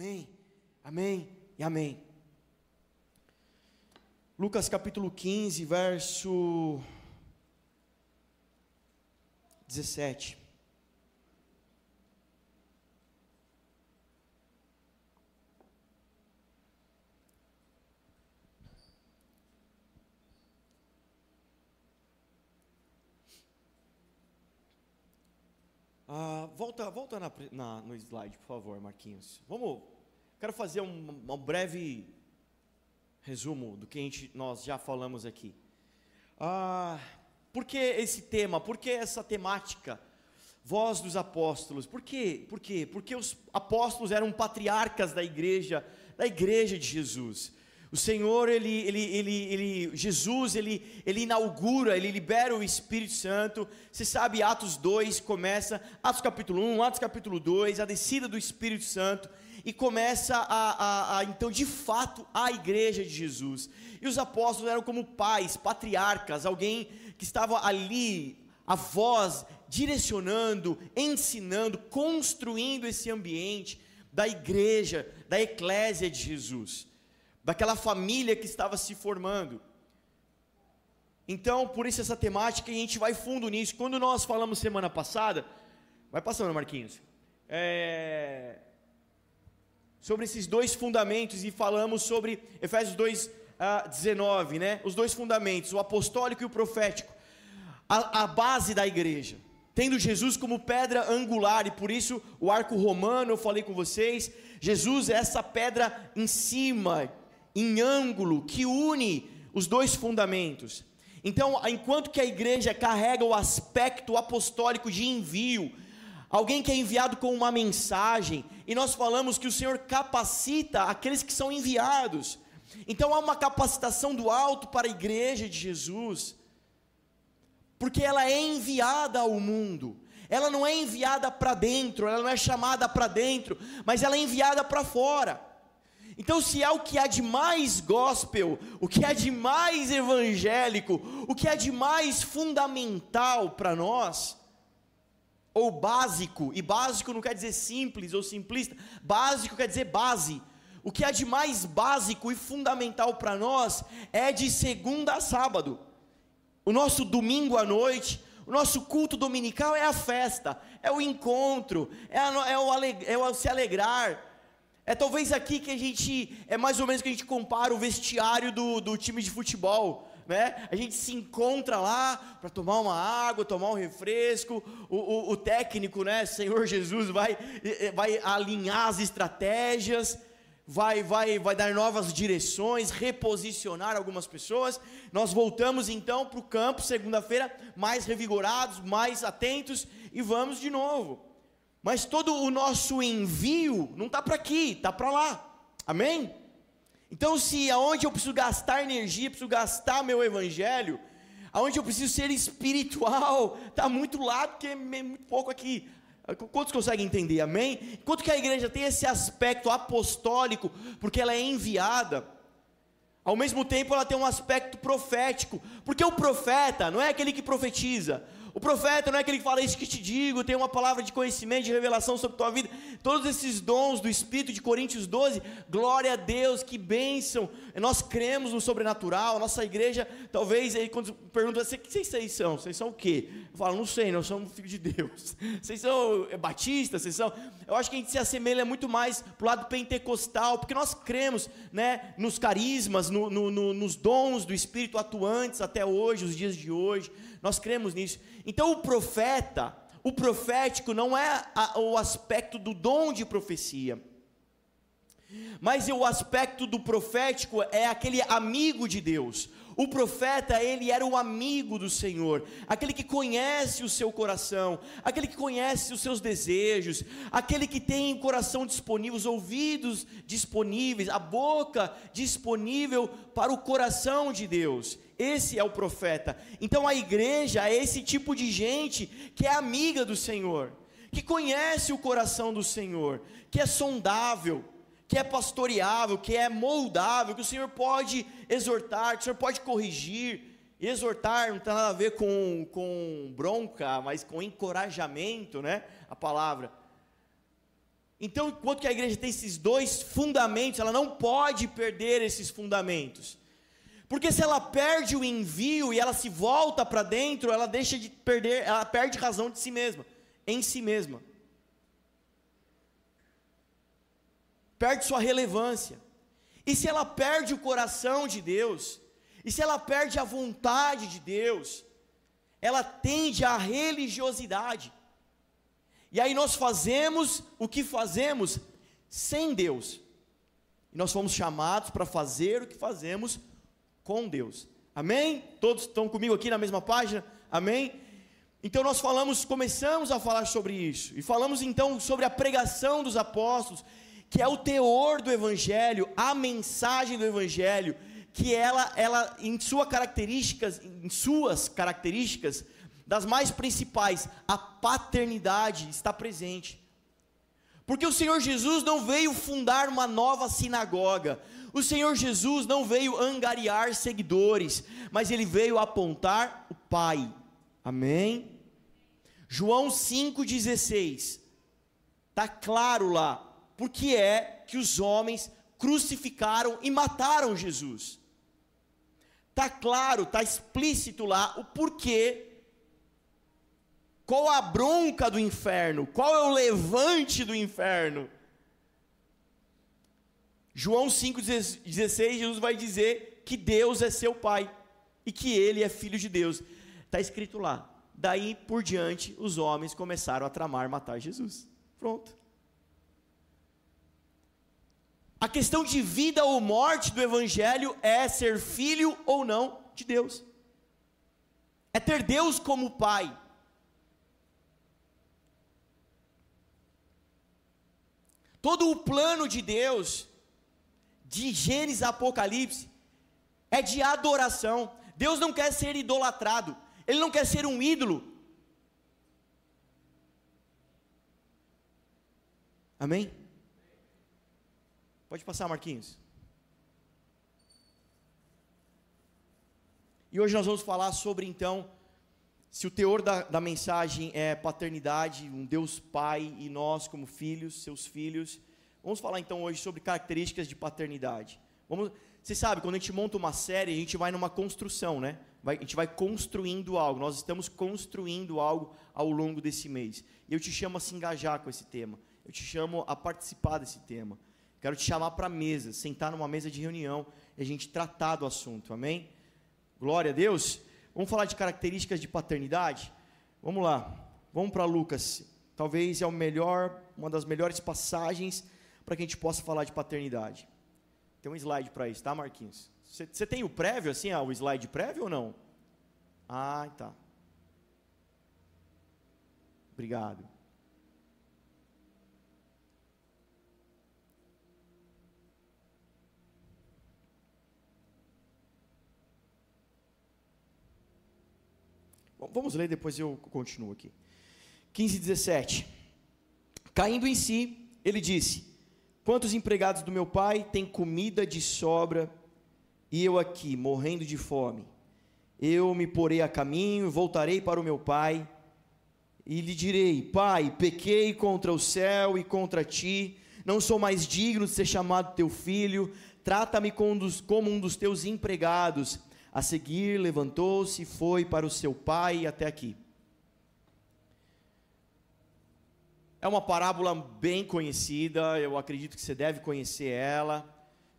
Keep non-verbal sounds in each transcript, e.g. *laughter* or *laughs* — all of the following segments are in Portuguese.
Amém, amém e amém. Lucas capítulo 15, verso 17. Ah, volta volta na, na, no slide, por favor, Marquinhos. Vamos. Quero fazer um, um breve resumo do que gente, nós já falamos aqui. Ah, por que esse tema? Por que essa temática? Voz dos apóstolos. Por quê? Por quê? Porque os apóstolos eram patriarcas da igreja, da igreja de Jesus. O Senhor, ele, ele, ele, ele, Jesus, ele, ele inaugura, ele libera o Espírito Santo. Você sabe, Atos 2 começa, Atos capítulo 1, Atos capítulo 2, a descida do Espírito Santo, e começa a, a, a, então, de fato, a igreja de Jesus. E os apóstolos eram como pais, patriarcas, alguém que estava ali, a voz, direcionando, ensinando, construindo esse ambiente da igreja, da eclésia de Jesus daquela família que estava se formando. Então, por isso essa temática, a gente vai fundo nisso. Quando nós falamos semana passada, vai passando, Marquinhos, é, sobre esses dois fundamentos e falamos sobre Efésios 2, uh, 19, né? Os dois fundamentos, o apostólico e o profético, a, a base da igreja tendo Jesus como pedra angular, e por isso o arco romano, eu falei com vocês, Jesus é essa pedra em cima, em ângulo que une os dois fundamentos. Então, enquanto que a igreja carrega o aspecto apostólico de envio, alguém que é enviado com uma mensagem, e nós falamos que o Senhor capacita aqueles que são enviados. Então há uma capacitação do alto para a igreja de Jesus, porque ela é enviada ao mundo. Ela não é enviada para dentro, ela não é chamada para dentro, mas ela é enviada para fora. Então, se é o que há de mais gospel, o que há de mais evangélico, o que há de mais fundamental para nós, ou básico, e básico não quer dizer simples ou simplista, básico quer dizer base. O que há de mais básico e fundamental para nós é de segunda a sábado. O nosso domingo à noite, o nosso culto dominical é a festa, é o encontro, é, a, é, o, é o se alegrar, é talvez aqui que a gente, é mais ou menos que a gente compara o vestiário do, do time de futebol. Né? A gente se encontra lá para tomar uma água, tomar um refresco. O, o, o, técnico, né, Senhor Jesus, vai, vai alinhar as estratégias, vai, vai, vai dar novas direções, reposicionar algumas pessoas. Nós voltamos então para o campo segunda-feira, mais revigorados, mais atentos e vamos de novo. Mas todo o nosso envio não está para aqui, está para lá. Amém? Então, se aonde eu preciso gastar energia, preciso gastar meu evangelho, aonde eu preciso ser espiritual, está *laughs* muito lá, porque é muito pouco aqui. Quantos conseguem entender? Amém? Enquanto que a igreja tem esse aspecto apostólico, porque ela é enviada, ao mesmo tempo ela tem um aspecto profético, porque o profeta não é aquele que profetiza, o profeta não é aquele que fala isso que te digo, tem uma palavra de conhecimento, de revelação sobre tua vida. Todos esses dons do Espírito de Coríntios 12, glória a Deus, que bênção. Nós cremos no sobrenatural, a nossa igreja, talvez, aí quando perguntam assim, o que vocês são? Vocês são o quê? Eu falo, não sei, nós somos filhos de Deus. *laughs* Vocês são é, batistas? Vocês são... Eu acho que a gente se assemelha muito mais para o lado pentecostal, porque nós cremos né, nos carismas, no, no, no, nos dons do Espírito atuantes até hoje, os dias de hoje. Nós cremos nisso. Então o profeta, o profético não é a, o aspecto do dom de profecia. Mas o aspecto do profético é aquele amigo de Deus, o profeta, ele era o amigo do Senhor, aquele que conhece o seu coração, aquele que conhece os seus desejos, aquele que tem o coração disponível, os ouvidos disponíveis, a boca disponível para o coração de Deus. Esse é o profeta. Então a igreja é esse tipo de gente que é amiga do Senhor, que conhece o coração do Senhor, que é sondável que é pastoreável, que é moldável, que o Senhor pode exortar, que o Senhor pode corrigir. exortar não tem nada a ver com, com bronca, mas com encorajamento, né? A palavra. Então, enquanto que a igreja tem esses dois fundamentos, ela não pode perder esses fundamentos. Porque se ela perde o envio e ela se volta para dentro, ela deixa de perder, ela perde razão de si mesma, em si mesma. Perde sua relevância. E se ela perde o coração de Deus, e se ela perde a vontade de Deus, ela tende à religiosidade. E aí nós fazemos o que fazemos sem Deus. E nós fomos chamados para fazer o que fazemos com Deus. Amém? Todos estão comigo aqui na mesma página? Amém? Então nós falamos, começamos a falar sobre isso. E falamos então sobre a pregação dos apóstolos, que é o teor do evangelho, a mensagem do evangelho, que ela ela em sua características, em suas características, das mais principais, a paternidade está presente. Porque o Senhor Jesus não veio fundar uma nova sinagoga, o Senhor Jesus não veio angariar seguidores, mas ele veio apontar o Pai. Amém? João 5,16. Está claro lá, porque é que os homens crucificaram e mataram Jesus. Está claro, está explícito lá o porquê. Qual a bronca do inferno? Qual é o levante do inferno? João 5,16, Jesus vai dizer que Deus é seu Pai e que ele é filho de Deus. Está escrito lá. Daí por diante, os homens começaram a tramar matar Jesus. Pronto. A questão de vida ou morte do Evangelho é ser filho ou não de Deus, é ter Deus como Pai. Todo o plano de Deus de Gênesis a Apocalipse é de adoração. Deus não quer ser idolatrado, Ele não quer ser um ídolo. Amém? Pode passar, Marquinhos. E hoje nós vamos falar sobre então, se o teor da, da mensagem é paternidade, um Deus Pai e nós como filhos, seus filhos, Vamos falar então hoje sobre características de paternidade. Vamos, você sabe, quando a gente monta uma série, a gente vai numa construção, né? Vai, a gente vai construindo algo. Nós estamos construindo algo ao longo desse mês. E eu te chamo a se engajar com esse tema. Eu te chamo a participar desse tema. Quero te chamar para a mesa, sentar numa mesa de reunião e a gente tratar do assunto. Amém? Glória a Deus. Vamos falar de características de paternidade? Vamos lá. Vamos para Lucas. Talvez é o melhor, uma das melhores passagens para que a gente possa falar de paternidade. Tem um slide para isso, tá, Marquinhos? Você tem o prévio, assim, ah, o slide prévio ou não? Ah, tá. Obrigado. Vamos ler, depois eu continuo aqui. 15, 17. Caindo em si, ele disse: Quantos empregados do meu pai têm comida de sobra e eu aqui, morrendo de fome? Eu me porei a caminho, voltarei para o meu pai e lhe direi: Pai, pequei contra o céu e contra ti, não sou mais digno de ser chamado teu filho, trata-me como um dos teus empregados. A seguir, levantou-se e foi para o seu pai até aqui. É uma parábola bem conhecida, eu acredito que você deve conhecer ela.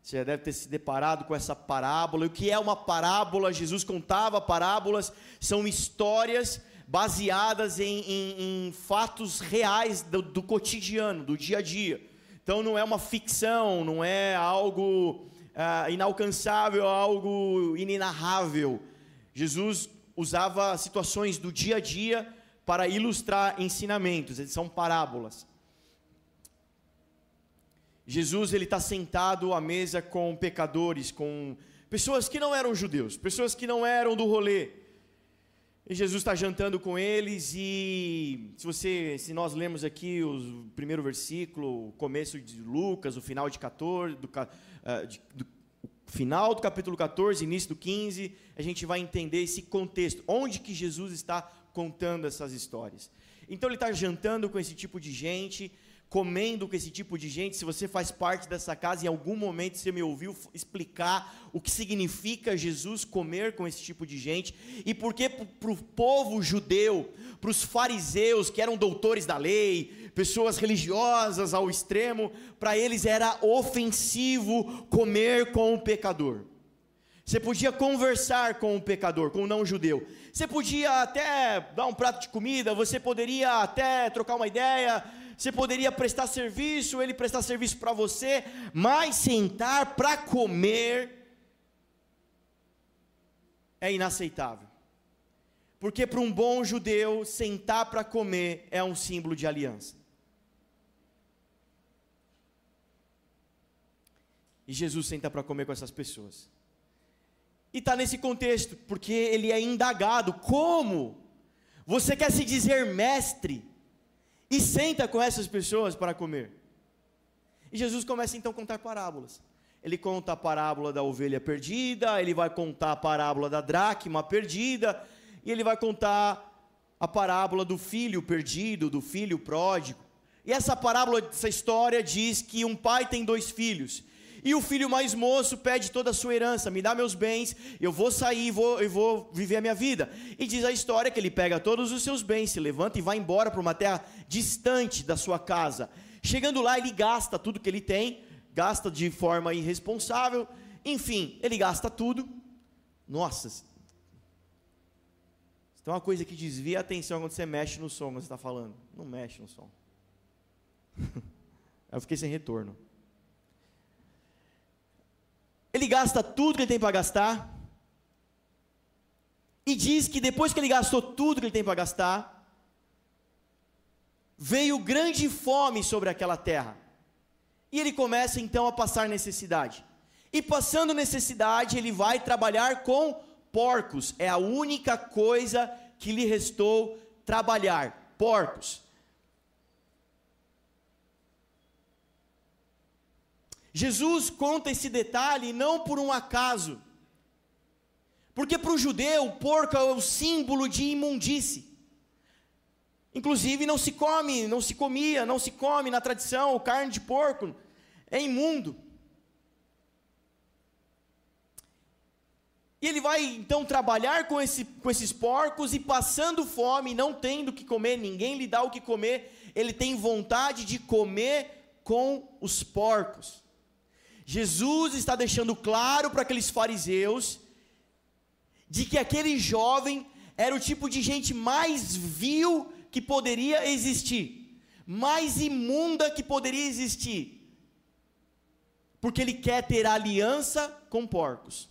Você já deve ter se deparado com essa parábola. E o que é uma parábola? Jesus contava parábolas, são histórias baseadas em, em, em fatos reais do, do, cotidiano, do dia a dia. Então não é uma ficção, não é algo ah, inalcançável, algo inenarrável. Jesus usava situações do dia a dia para ilustrar ensinamentos, eles são parábolas. Jesus ele está sentado à mesa com pecadores, com pessoas que não eram judeus, pessoas que não eram do rolê. E Jesus está jantando com eles e se você, se nós lemos aqui o primeiro versículo, o começo de Lucas, o final de 14, do, uh, de, do final do capítulo 14, início do 15, a gente vai entender esse contexto, onde que Jesus está contando essas histórias. Então ele está jantando com esse tipo de gente, comendo com esse tipo de gente, se você faz parte dessa casa, em algum momento você me ouviu explicar o que significa Jesus comer com esse tipo de gente, e porque para o povo judeu, para os fariseus, que eram doutores da lei, pessoas religiosas ao extremo, para eles era ofensivo comer com o pecador. Você podia conversar com o pecador, com o não judeu. Você podia até dar um prato de comida, você poderia até trocar uma ideia, você poderia prestar serviço, ele prestar serviço para você, mas sentar para comer é inaceitável. Porque para um bom judeu, sentar para comer é um símbolo de aliança. E Jesus senta para comer com essas pessoas. E está nesse contexto, porque ele é indagado: como você quer se dizer mestre e senta com essas pessoas para comer? E Jesus começa então a contar parábolas. Ele conta a parábola da ovelha perdida, ele vai contar a parábola da dracma perdida, e ele vai contar a parábola do filho perdido, do filho pródigo. E essa parábola, essa história diz que um pai tem dois filhos, e o filho mais moço pede toda a sua herança, me dá meus bens, eu vou sair vou, eu vou viver a minha vida. E diz a história que ele pega todos os seus bens, se levanta e vai embora para uma terra distante da sua casa. Chegando lá, ele gasta tudo que ele tem, gasta de forma irresponsável, enfim, ele gasta tudo. Nossa, tem uma coisa que desvia a atenção quando você mexe no som, quando você está falando. Não mexe no som. *laughs* eu fiquei sem retorno. Ele gasta tudo que ele tem para gastar. E diz que depois que ele gastou tudo que ele tem para gastar, veio grande fome sobre aquela terra. E ele começa então a passar necessidade. E passando necessidade, ele vai trabalhar com porcos. É a única coisa que lhe restou trabalhar: porcos. Jesus conta esse detalhe não por um acaso, porque para o judeu o porco é o símbolo de imundície. Inclusive não se come, não se comia, não se come na tradição carne de porco, é imundo. E ele vai então trabalhar com, esse, com esses porcos e passando fome, não tendo o que comer, ninguém lhe dá o que comer, ele tem vontade de comer com os porcos. Jesus está deixando claro para aqueles fariseus de que aquele jovem era o tipo de gente mais vil que poderia existir, mais imunda que poderia existir, porque ele quer ter aliança com porcos.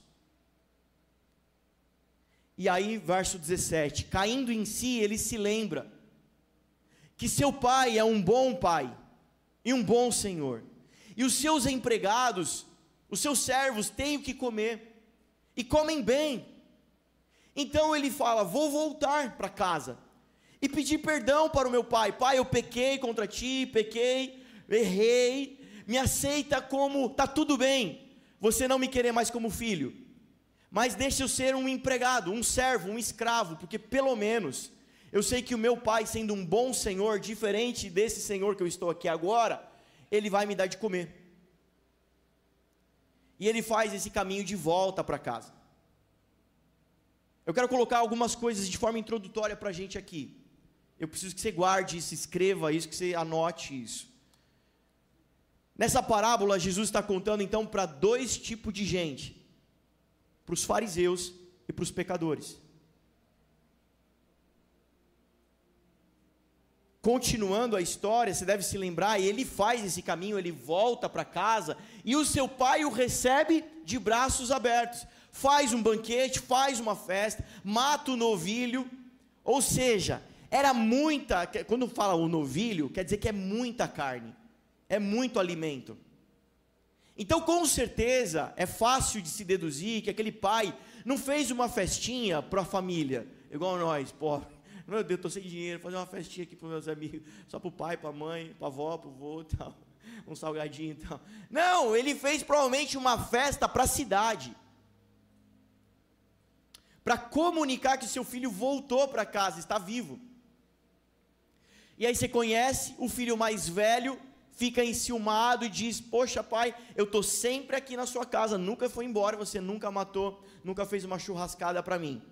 E aí, verso 17: caindo em si, ele se lembra que seu pai é um bom pai e um bom senhor e os seus empregados, os seus servos têm o que comer, e comem bem. Então ele fala: Vou voltar para casa e pedir perdão para o meu pai. Pai, eu pequei contra ti, pequei, errei, me aceita como, está tudo bem, você não me querer mais como filho, mas deixa eu ser um empregado, um servo, um escravo, porque pelo menos eu sei que o meu pai, sendo um bom senhor, diferente desse senhor que eu estou aqui agora, ele vai me dar de comer. E ele faz esse caminho de volta para casa. Eu quero colocar algumas coisas de forma introdutória para a gente aqui. Eu preciso que você guarde isso, escreva isso, que você anote isso. Nessa parábola, Jesus está contando então para dois tipos de gente: para os fariseus e para os pecadores. Continuando a história, você deve se lembrar, ele faz esse caminho, ele volta para casa, e o seu pai o recebe de braços abertos. Faz um banquete, faz uma festa, mata o novilho, ou seja, era muita, quando fala o novilho, quer dizer que é muita carne, é muito alimento. Então, com certeza, é fácil de se deduzir que aquele pai não fez uma festinha para a família, igual nós, pobre meu Deus, estou sem dinheiro, fazer uma festinha aqui para meus amigos, só para o pai, para a mãe, para a avó, para o vô *laughs* tal. Um salgadinho e tal. Não, ele fez provavelmente uma festa para a cidade. Para comunicar que seu filho voltou para casa, está vivo. E aí você conhece o filho mais velho, fica enciumado e diz: Poxa, pai, eu estou sempre aqui na sua casa, nunca foi embora, você nunca matou, nunca fez uma churrascada para mim.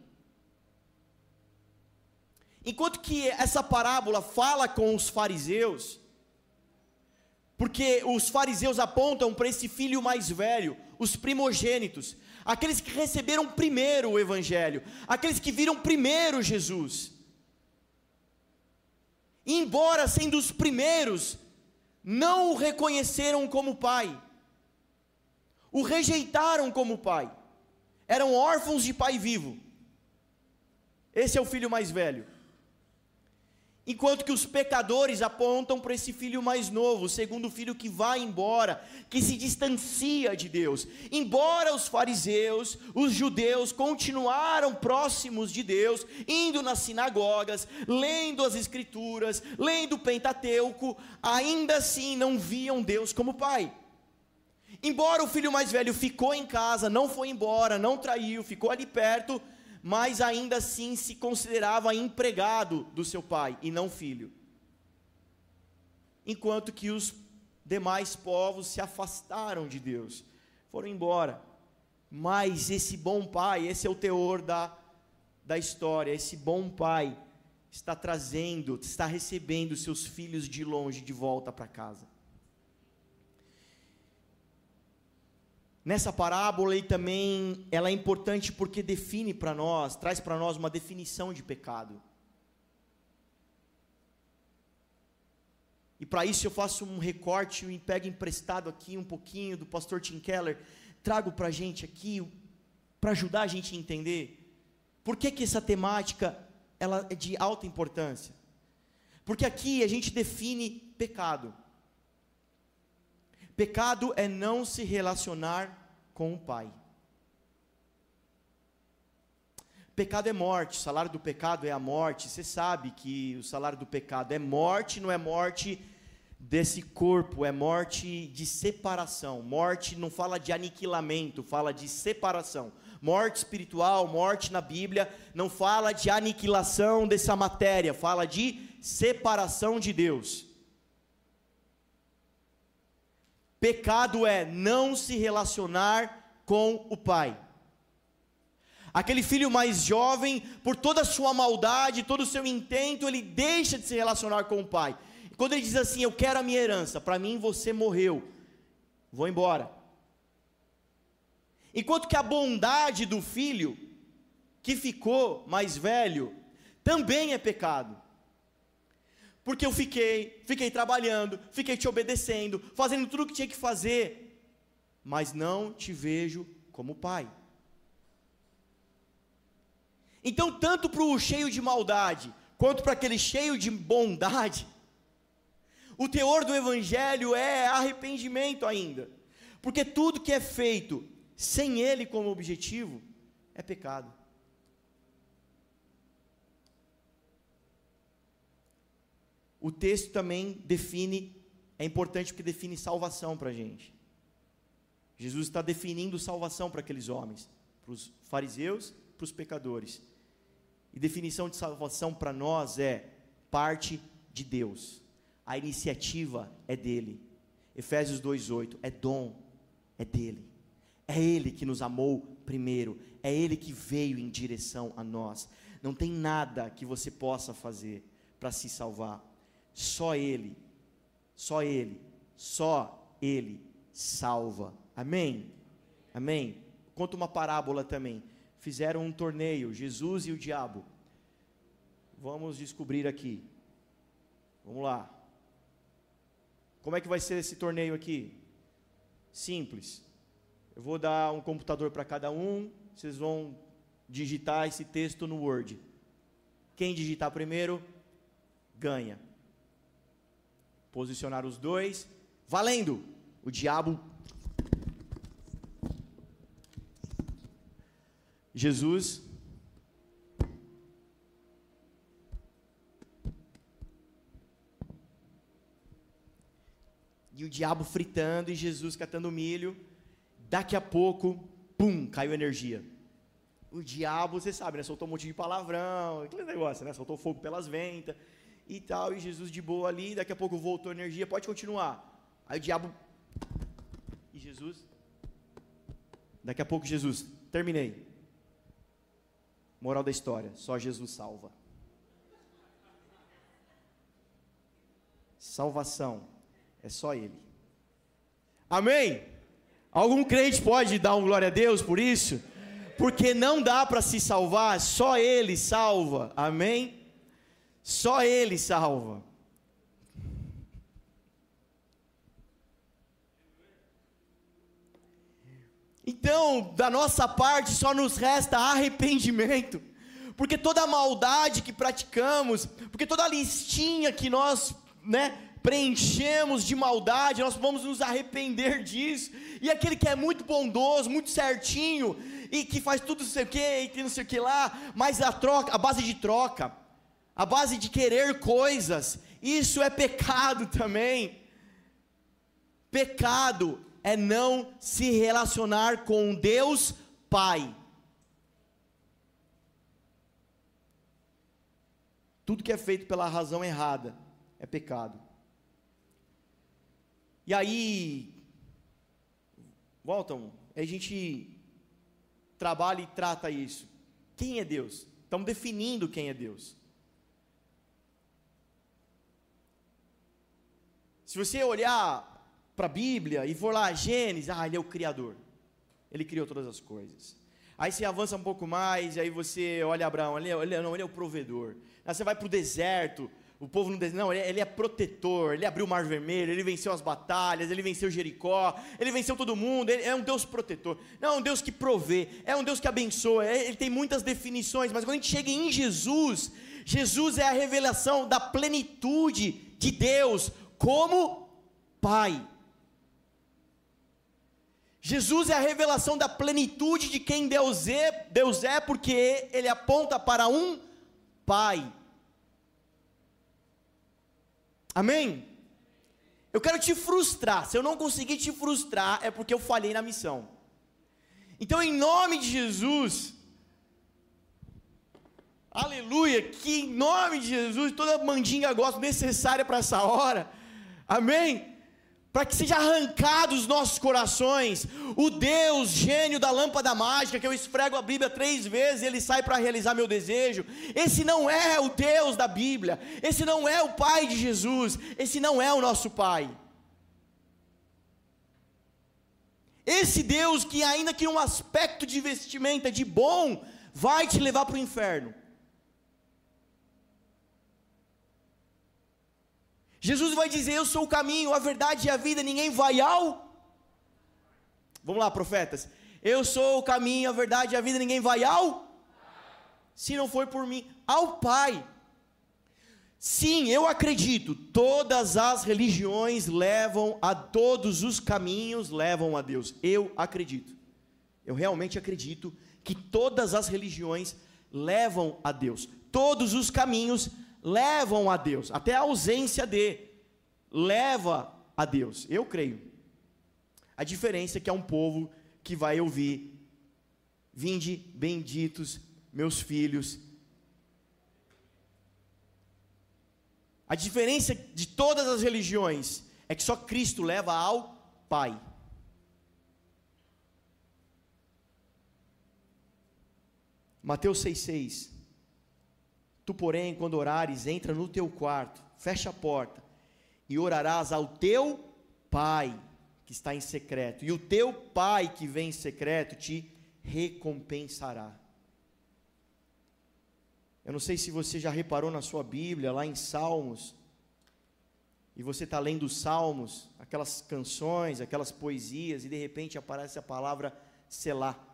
Enquanto que essa parábola fala com os fariseus, porque os fariseus apontam para esse filho mais velho, os primogênitos, aqueles que receberam primeiro o Evangelho, aqueles que viram primeiro Jesus. embora sendo os primeiros, não o reconheceram como pai, o rejeitaram como pai, eram órfãos de pai vivo. Esse é o filho mais velho. Enquanto que os pecadores apontam para esse filho mais novo, o segundo filho que vai embora, que se distancia de Deus. Embora os fariseus, os judeus continuaram próximos de Deus, indo nas sinagogas, lendo as escrituras, lendo o Pentateuco, ainda assim não viam Deus como pai. Embora o filho mais velho ficou em casa, não foi embora, não traiu, ficou ali perto, mas ainda assim se considerava empregado do seu pai e não filho. Enquanto que os demais povos se afastaram de Deus, foram embora. Mas esse bom pai, esse é o teor da, da história, esse bom pai está trazendo, está recebendo seus filhos de longe de volta para casa. Nessa parábola e também ela é importante porque define para nós, traz para nós uma definição de pecado. E para isso eu faço um recorte e pego emprestado aqui um pouquinho do pastor Tim Keller, trago para a gente aqui, para ajudar a gente a entender, por que, que essa temática ela é de alta importância. Porque aqui a gente define pecado. Pecado é não se relacionar com o Pai. Pecado é morte, o salário do pecado é a morte. Você sabe que o salário do pecado é morte, não é morte desse corpo, é morte de separação. Morte não fala de aniquilamento, fala de separação. Morte espiritual, morte na Bíblia, não fala de aniquilação dessa matéria, fala de separação de Deus. Pecado é não se relacionar com o pai. Aquele filho mais jovem, por toda a sua maldade, todo o seu intento, ele deixa de se relacionar com o pai. Quando ele diz assim: Eu quero a minha herança, para mim você morreu, vou embora. Enquanto que a bondade do filho, que ficou mais velho, também é pecado porque eu fiquei, fiquei trabalhando, fiquei te obedecendo, fazendo tudo o que tinha que fazer, mas não te vejo como pai. Então, tanto para o cheio de maldade, quanto para aquele cheio de bondade, o teor do Evangelho é arrependimento ainda, porque tudo que é feito sem Ele como objetivo é pecado. O texto também define, é importante porque define salvação para a gente. Jesus está definindo salvação para aqueles homens, para os fariseus, para os pecadores. E definição de salvação para nós é parte de Deus. A iniciativa é dele. Efésios 2:8 é dom, é dele. É ele que nos amou primeiro, é ele que veio em direção a nós. Não tem nada que você possa fazer para se salvar. Só Ele, só Ele, só Ele salva. Amém? Amém? Conta uma parábola também. Fizeram um torneio, Jesus e o diabo. Vamos descobrir aqui. Vamos lá. Como é que vai ser esse torneio aqui? Simples. Eu vou dar um computador para cada um, vocês vão digitar esse texto no Word. Quem digitar primeiro, ganha posicionar os dois, valendo. O diabo. Jesus. E o diabo fritando e Jesus catando milho. Daqui a pouco, pum, caiu energia. O diabo, você sabe, né? Soltou um monte de palavrão, aquele negócio, né? Soltou fogo pelas ventas e tal, e Jesus de boa ali, daqui a pouco voltou a energia, pode continuar. Aí o diabo. E Jesus. Daqui a pouco, Jesus. Terminei. Moral da história: só Jesus salva. Salvação é só Ele. Amém? Algum crente pode dar um glória a Deus por isso? Porque não dá para se salvar, só Ele salva. Amém? Só Ele salva. Então, da nossa parte, só nos resta arrependimento, porque toda maldade que praticamos, porque toda listinha que nós, né, preenchemos de maldade, nós vamos nos arrepender disso. E aquele que é muito bondoso, muito certinho, e que faz tudo não sei o que, e que não sei o que lá, mas a troca, a base de troca, a base de querer coisas, isso é pecado também. Pecado é não se relacionar com Deus Pai. Tudo que é feito pela razão errada é pecado. E aí, voltam, a gente trabalha e trata isso. Quem é Deus? Estamos definindo quem é Deus. Se você olhar para a Bíblia e for lá, Gênesis, ah, ele é o Criador. Ele criou todas as coisas. Aí você avança um pouco mais, aí você olha Abraão, ele, é, ele, é, não, ele é o provedor. Aí você vai para o deserto, o povo não deserto, não, ele, é, ele, é protetor, ele abriu o mar vermelho, ele venceu as batalhas, ele venceu Jericó, ele venceu todo mundo, ele é um Deus protetor. Não, é um Deus que provê, é um Deus que abençoa, ele tem muitas definições, mas quando a gente chega em Jesus, Jesus é a revelação da plenitude de Deus como Pai. Jesus é a revelação da plenitude de quem Deus é, Deus é, porque ele aponta para um Pai. Amém? Eu quero te frustrar. Se eu não conseguir te frustrar, é porque eu falhei na missão. Então, em nome de Jesus, aleluia, que em nome de Jesus, toda mandinga gosto necessária para essa hora, amém? para que seja arrancado dos nossos corações o Deus gênio da lâmpada mágica, que eu esfrego a Bíblia três vezes e ele sai para realizar meu desejo. Esse não é o Deus da Bíblia, esse não é o Pai de Jesus, esse não é o nosso Pai. Esse Deus que, ainda que um aspecto de vestimenta de bom, vai te levar para o inferno. Jesus vai dizer: Eu sou o caminho, a verdade e a vida, ninguém vai ao. Vamos lá, profetas. Eu sou o caminho, a verdade e a vida, ninguém vai ao. Se não for por mim, ao Pai. Sim, eu acredito, todas as religiões levam a todos os caminhos levam a Deus. Eu acredito. Eu realmente acredito que todas as religiões levam a Deus. Todos os caminhos levam a Deus, até a ausência de leva a Deus. Eu creio. A diferença é que é um povo que vai ouvir: Vinde, benditos meus filhos. A diferença de todas as religiões é que só Cristo leva ao Pai. Mateus 6,6 Tu, porém, quando orares, entra no teu quarto, fecha a porta e orarás ao teu Pai que está em secreto, e o teu Pai que vem em secreto te recompensará. Eu não sei se você já reparou na sua Bíblia, lá em Salmos, e você está lendo os Salmos, aquelas canções, aquelas poesias, e de repente aparece a palavra selar.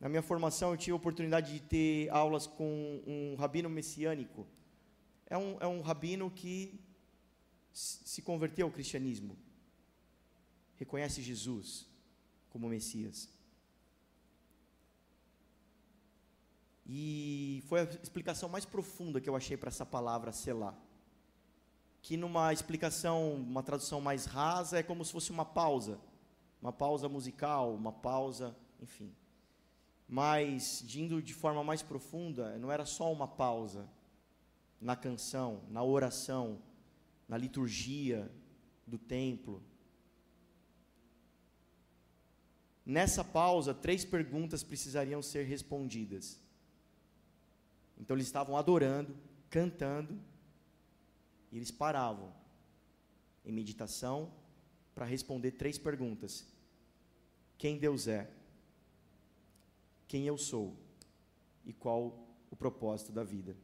Na minha formação, eu tive a oportunidade de ter aulas com um rabino messiânico. É um, é um rabino que se converteu ao cristianismo, reconhece Jesus como Messias. E foi a explicação mais profunda que eu achei para essa palavra selar. Que numa explicação, uma tradução mais rasa, é como se fosse uma pausa. Uma pausa musical, uma pausa, enfim mas indo de forma mais profunda, não era só uma pausa, na canção, na oração, na liturgia do templo. Nessa pausa, três perguntas precisariam ser respondidas. Então eles estavam adorando, cantando, e eles paravam em meditação para responder três perguntas: Quem Deus é? Quem eu sou? E qual o propósito da vida?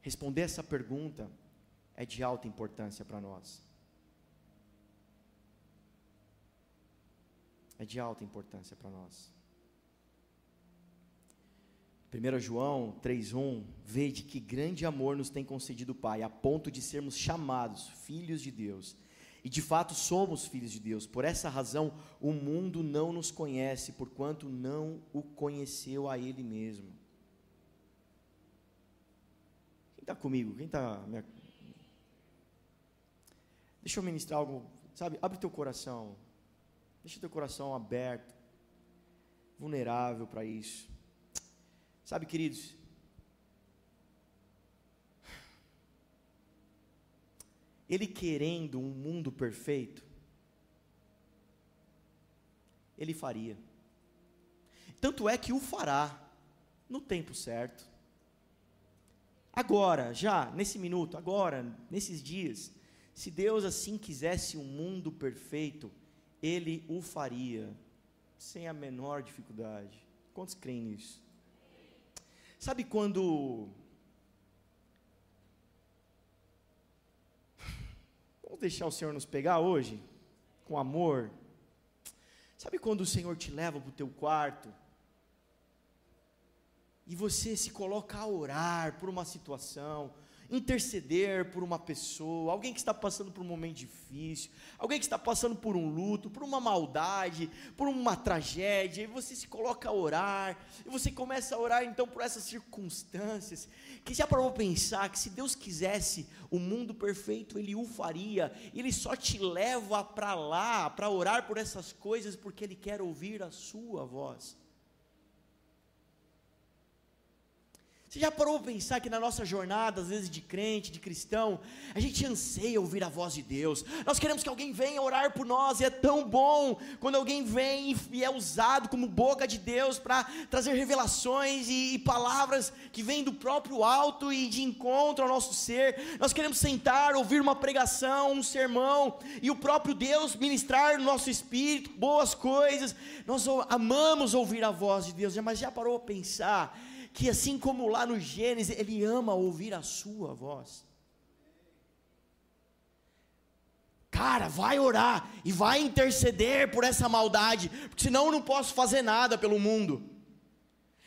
Responder essa pergunta é de alta importância para nós. É de alta importância para nós. 1 João 3,1: Vede que grande amor nos tem concedido o Pai, a ponto de sermos chamados filhos de Deus. E de fato somos filhos de Deus. Por essa razão, o mundo não nos conhece, porquanto não o conheceu a Ele mesmo. Quem está comigo? Quem está. Minha... Deixa eu ministrar algo, sabe? Abre teu coração. Deixa teu coração aberto, vulnerável para isso. Sabe, queridos? Ele querendo um mundo perfeito, ele faria. Tanto é que o fará no tempo certo. Agora, já, nesse minuto, agora, nesses dias, se Deus assim quisesse um mundo perfeito, Ele o faria, sem a menor dificuldade. Quantos creem nisso? Sabe quando. Vamos deixar o Senhor nos pegar hoje? Com amor. Sabe quando o Senhor te leva para o teu quarto? e você se coloca a orar por uma situação, interceder por uma pessoa, alguém que está passando por um momento difícil, alguém que está passando por um luto, por uma maldade, por uma tragédia, e você se coloca a orar, e você começa a orar então por essas circunstâncias, que já parou pensar que se Deus quisesse o mundo perfeito, Ele o faria, Ele só te leva para lá, para orar por essas coisas, porque Ele quer ouvir a sua voz. Você já parou para pensar que na nossa jornada, às vezes de crente, de cristão, a gente anseia ouvir a voz de Deus. Nós queremos que alguém venha orar por nós, e é tão bom quando alguém vem e é usado como boca de Deus para trazer revelações e, e, palavras que vêm do próprio alto e de encontro ao nosso ser. Nós queremos sentar, ouvir uma pregação, um sermão, e o próprio Deus ministrar no nosso espírito boas coisas. Nós amamos ouvir a voz de Deus, mas já parou para pensar? Que assim como lá no Gênesis, ele ama ouvir a sua voz. Cara, vai orar e vai interceder por essa maldade, porque senão eu não posso fazer nada pelo mundo.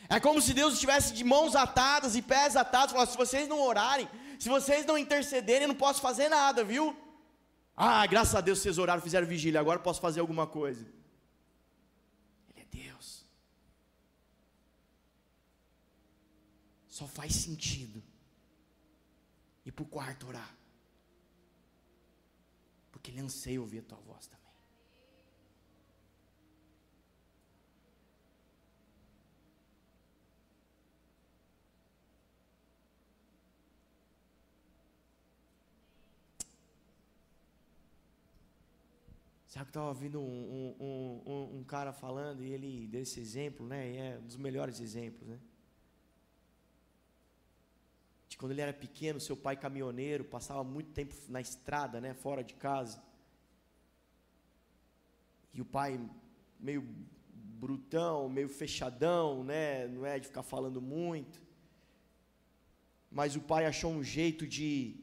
É como se Deus estivesse de mãos atadas e pés atados, falasse: se vocês não orarem, se vocês não intercederem, eu não posso fazer nada, viu? Ah, graças a Deus vocês oraram, fizeram vigília, agora posso fazer alguma coisa. Só faz sentido ir para o quarto orar. Porque ele anseia ouvir a tua voz também. Sabe que estava ouvindo um, um, um, um, cara falando e ele deu esse exemplo, né? E é um dos melhores exemplos, né? Quando ele era pequeno, seu pai caminhoneiro, passava muito tempo na estrada, né, fora de casa. E o pai meio brutão, meio fechadão, né, não é de ficar falando muito. Mas o pai achou um jeito de,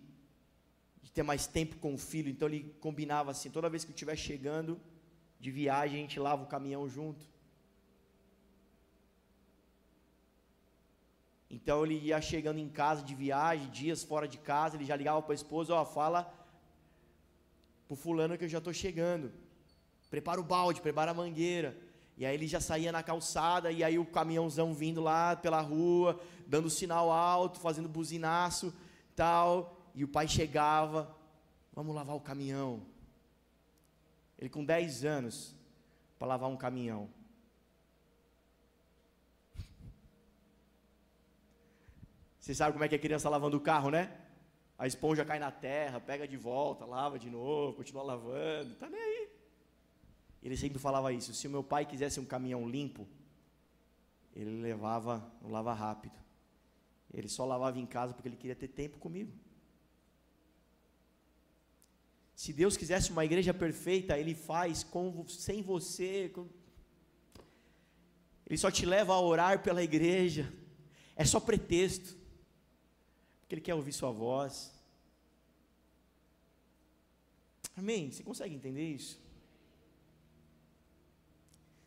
de ter mais tempo com o filho, então ele combinava assim, toda vez que eu estiver chegando de viagem, a gente lava o caminhão junto. Então ele ia chegando em casa de viagem, dias fora de casa, ele já ligava para a esposa, ó, fala pro fulano que eu já estou chegando. Prepara o balde, prepara a mangueira. E aí ele já saía na calçada, e aí o caminhãozão vindo lá pela rua, dando sinal alto, fazendo buzinaço, tal. e o pai chegava, vamos lavar o caminhão. Ele com 10 anos, para lavar um caminhão. Você sabe como é que é criança lavando o carro, né? A esponja cai na terra, pega de volta, lava de novo, continua lavando, tá nem aí. Ele sempre falava isso: se o meu pai quisesse um caminhão limpo, ele levava no lava rápido. Ele só lavava em casa porque ele queria ter tempo comigo. Se Deus quisesse uma igreja perfeita, Ele faz com, sem você. Com... Ele só te leva a orar pela igreja. É só pretexto. Porque Ele quer ouvir sua voz. Amém? Você consegue entender isso?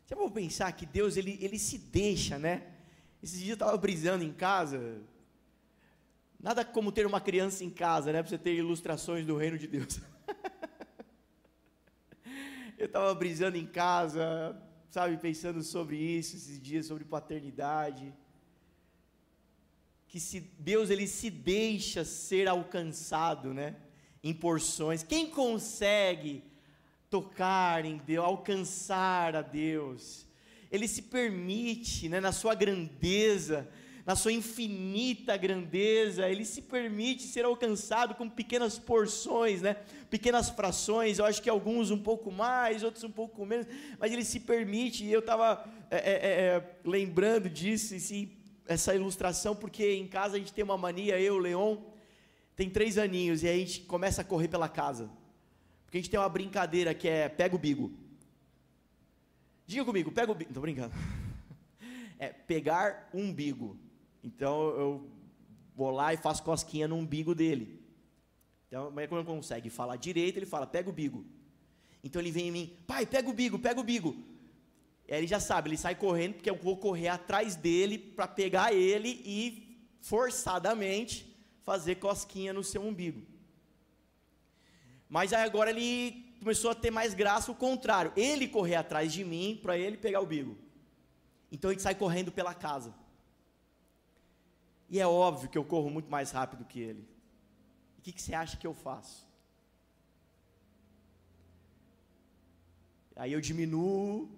Você pode pensar que Deus ele, ele se deixa, né? Esses dias eu estava brisando em casa. Nada como ter uma criança em casa, né? Para você ter ilustrações do reino de Deus. *laughs* eu estava brisando em casa, sabe, pensando sobre isso esses dias, sobre paternidade. Que se Deus ele se deixa ser alcançado, né? Em porções. Quem consegue tocar em Deus, alcançar a Deus? Ele se permite, né, na sua grandeza, na sua infinita grandeza, ele se permite ser alcançado com pequenas porções, né? pequenas frações, eu acho que alguns um pouco mais, outros um pouco menos, mas ele se permite, e eu estava é, é, é, lembrando disso, esse, essa ilustração, porque em casa a gente tem uma mania, eu, Leon, tem três aninhos, e a gente começa a correr pela casa, porque a gente tem uma brincadeira que é pega o bigo. Diga comigo, pega o bigo. Estou brincando. *laughs* É pegar um umbigo. Então eu vou lá e faço cosquinha no umbigo dele. Então, mas quando consegue falar direito, ele fala, pega o bigo. Então ele vem em mim, pai, pega o bigo, pega o bigo. Ele já sabe, ele sai correndo, porque eu vou correr atrás dele para pegar ele e forçadamente fazer cosquinha no seu umbigo. Mas aí agora ele começou a ter mais graça o contrário. Ele correr atrás de mim para ele pegar o bigo. Então gente sai correndo pela casa. E é óbvio que eu corro muito mais rápido que ele. O que, que você acha que eu faço? Aí eu diminuo,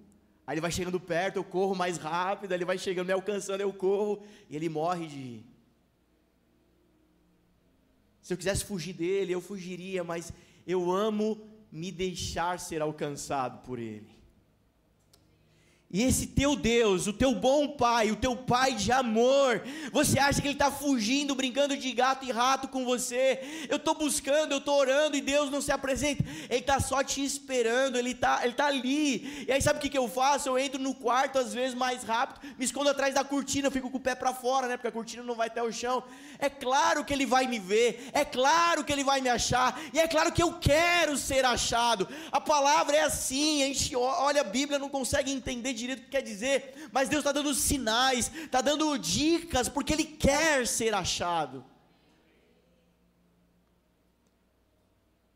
aí ele vai chegando perto, eu corro mais rápido, ele vai chegando, me alcançando, eu corro, e ele morre de. Se eu quisesse fugir dele, eu fugiria, mas eu amo me deixar ser alcançado por ele. E esse teu Deus, o teu bom pai, o teu pai de amor, você acha que ele está fugindo, brincando de gato e rato com você? Eu estou buscando, eu estou orando e Deus não se apresenta. Ele está só te esperando, ele está ele tá ali. E aí sabe o que, que eu faço? Eu entro no quarto às vezes mais rápido, me escondo atrás da cortina, eu fico com o pé para fora, né? Porque a cortina não vai até o chão. É claro que ele vai me ver, é claro que ele vai me achar, e é claro que eu quero ser achado. A palavra é assim, a gente olha a Bíblia não consegue entender direito o que quer dizer, mas Deus está dando sinais, está dando dicas, porque Ele quer ser achado.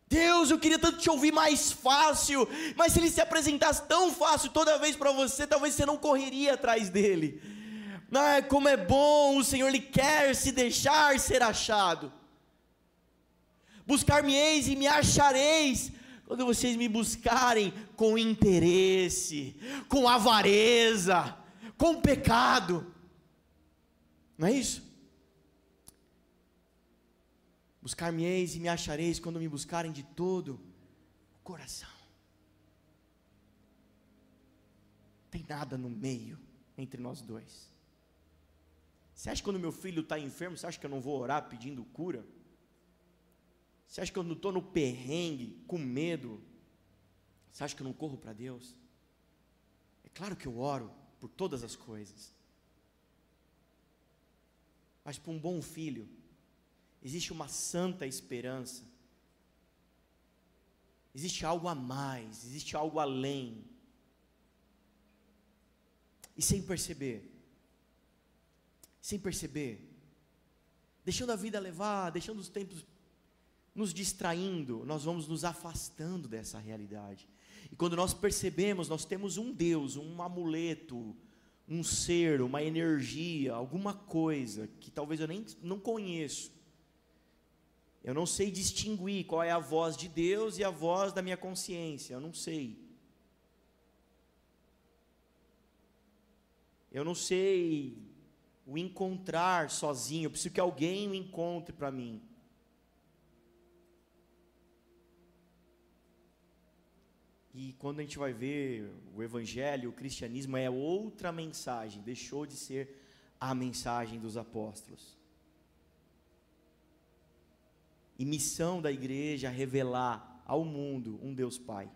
Deus, eu queria tanto te ouvir mais fácil, mas se Ele se apresentasse tão fácil toda vez para você, talvez você não correria atrás dele. Ah, como é bom, o Senhor Ele quer se deixar ser achado. Buscar-me-eis e me achareis, quando vocês me buscarem com interesse, com avareza, com pecado. Não é isso? Buscar-me-eis e me achareis quando me buscarem de todo o coração. Tem nada no meio entre nós dois. Você acha que quando meu filho está enfermo, você acha que eu não vou orar pedindo cura? Você acha que eu não estou no perrengue, com medo? Você acha que eu não corro para Deus? É claro que eu oro por todas as coisas. Mas para um bom filho, existe uma santa esperança. Existe algo a mais, existe algo além. E sem perceber, sem perceber, deixando a vida levar, deixando os tempos nos distraindo, nós vamos nos afastando dessa realidade. E quando nós percebemos, nós temos um Deus, um amuleto, um ser, uma energia, alguma coisa que talvez eu nem não conheço. Eu não sei distinguir qual é a voz de Deus e a voz da minha consciência. Eu não sei. Eu não sei o encontrar sozinho. Eu preciso que alguém o encontre para mim. E quando a gente vai ver o Evangelho, o cristianismo é outra mensagem, deixou de ser a mensagem dos apóstolos. E missão da igreja revelar ao mundo um Deus Pai.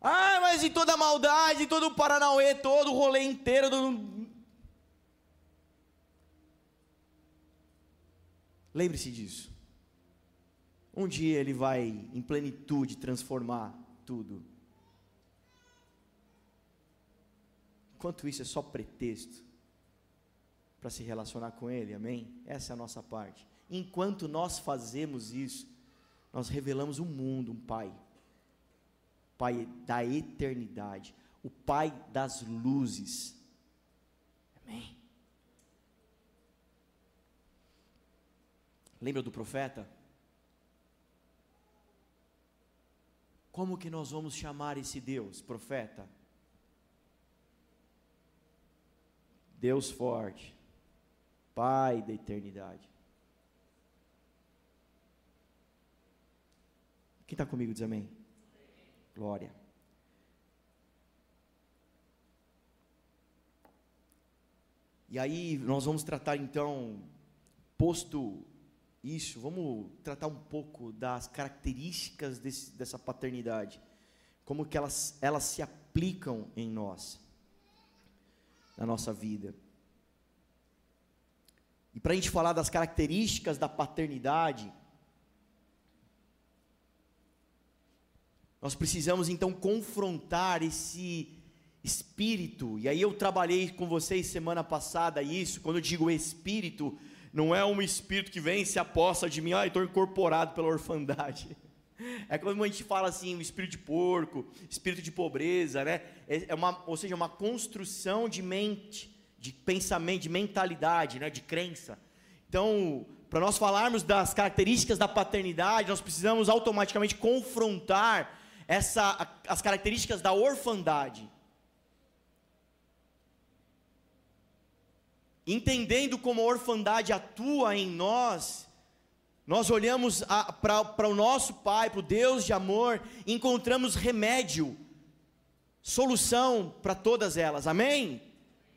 Ah, mas em toda a maldade, todo o Paranauê, todo o rolê inteiro. Lembre-se disso. Um dia ele vai, em plenitude, transformar tudo. Enquanto isso é só pretexto para se relacionar com Ele, amém? Essa é a nossa parte. Enquanto nós fazemos isso, nós revelamos um mundo, um Pai, Pai da eternidade, o Pai das luzes, amém? Lembra do profeta? Como que nós vamos chamar esse Deus, profeta? Deus forte, Pai da eternidade. Quem está comigo diz amém? Glória. E aí nós vamos tratar então, posto isso, vamos tratar um pouco das características desse, dessa paternidade, como que elas, elas se aplicam em nós, na nossa vida. E para a gente falar das características da paternidade, nós precisamos então confrontar esse espírito, e aí eu trabalhei com vocês semana passada isso, quando eu digo espírito, não é um espírito que vem e se aposta de mim, ah, estou incorporado pela orfandade. *laughs* É quando a gente fala assim, o espírito de porco, espírito de pobreza, né? É, é uma, ou seja, uma construção de mente, de pensamento, de mentalidade, né? de crença. Então, para nós falarmos das características da paternidade, nós precisamos automaticamente confrontar essa, as características da orfandade. Entendendo como a orfandade atua em nós, nós olhamos para o nosso Pai, para o Deus de amor, e encontramos remédio, solução para todas elas, amém?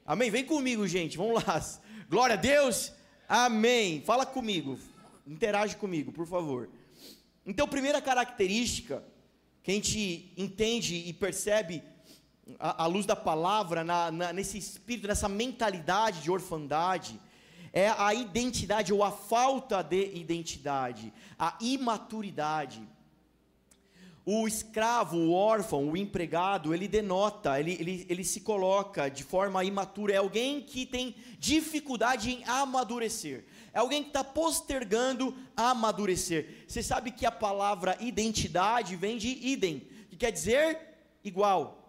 Amém? Vem comigo, gente, vamos lá. *laughs* Glória a Deus, amém. Fala comigo, interage comigo, por favor. Então, primeira característica que a gente entende e percebe à, luz da palavra, na, na, nesse espírito, nessa mentalidade de orfandade, é a identidade ou a falta de identidade, a imaturidade. O escravo, o órfão, o empregado, ele denota, ele, ele, ele se coloca de forma imatura, é alguém que tem dificuldade em amadurecer, é alguém que está postergando amadurecer. Você sabe que a palavra identidade vem de idem, que quer dizer igual.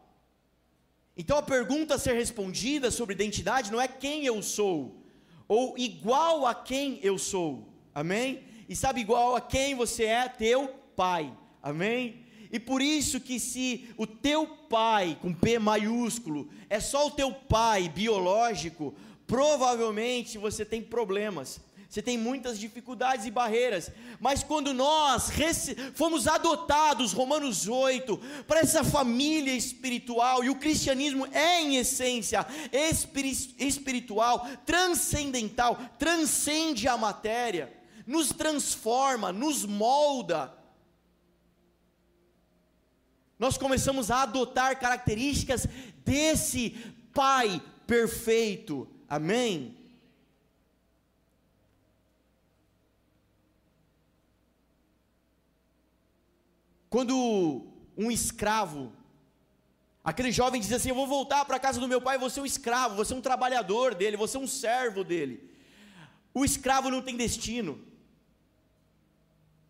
Então a pergunta a ser respondida sobre identidade não é quem eu sou, ou igual a quem eu sou, amém? E sabe igual a quem você é? Teu pai, amém? E por isso que se o teu pai, com P maiúsculo, é só o teu pai biológico, provavelmente você tem problemas você tem muitas dificuldades e barreiras, mas quando nós fomos adotados, Romanos 8, para essa família espiritual, e o cristianismo é em essência espiritual, transcendental, transcende a matéria, nos transforma, nos molda. Nós começamos a adotar características desse Pai perfeito, amém? Quando um escravo, aquele jovem diz assim: Eu vou voltar para a casa do meu pai, vou ser um escravo, vou ser um trabalhador dele, vou ser um servo dele. O escravo não tem destino.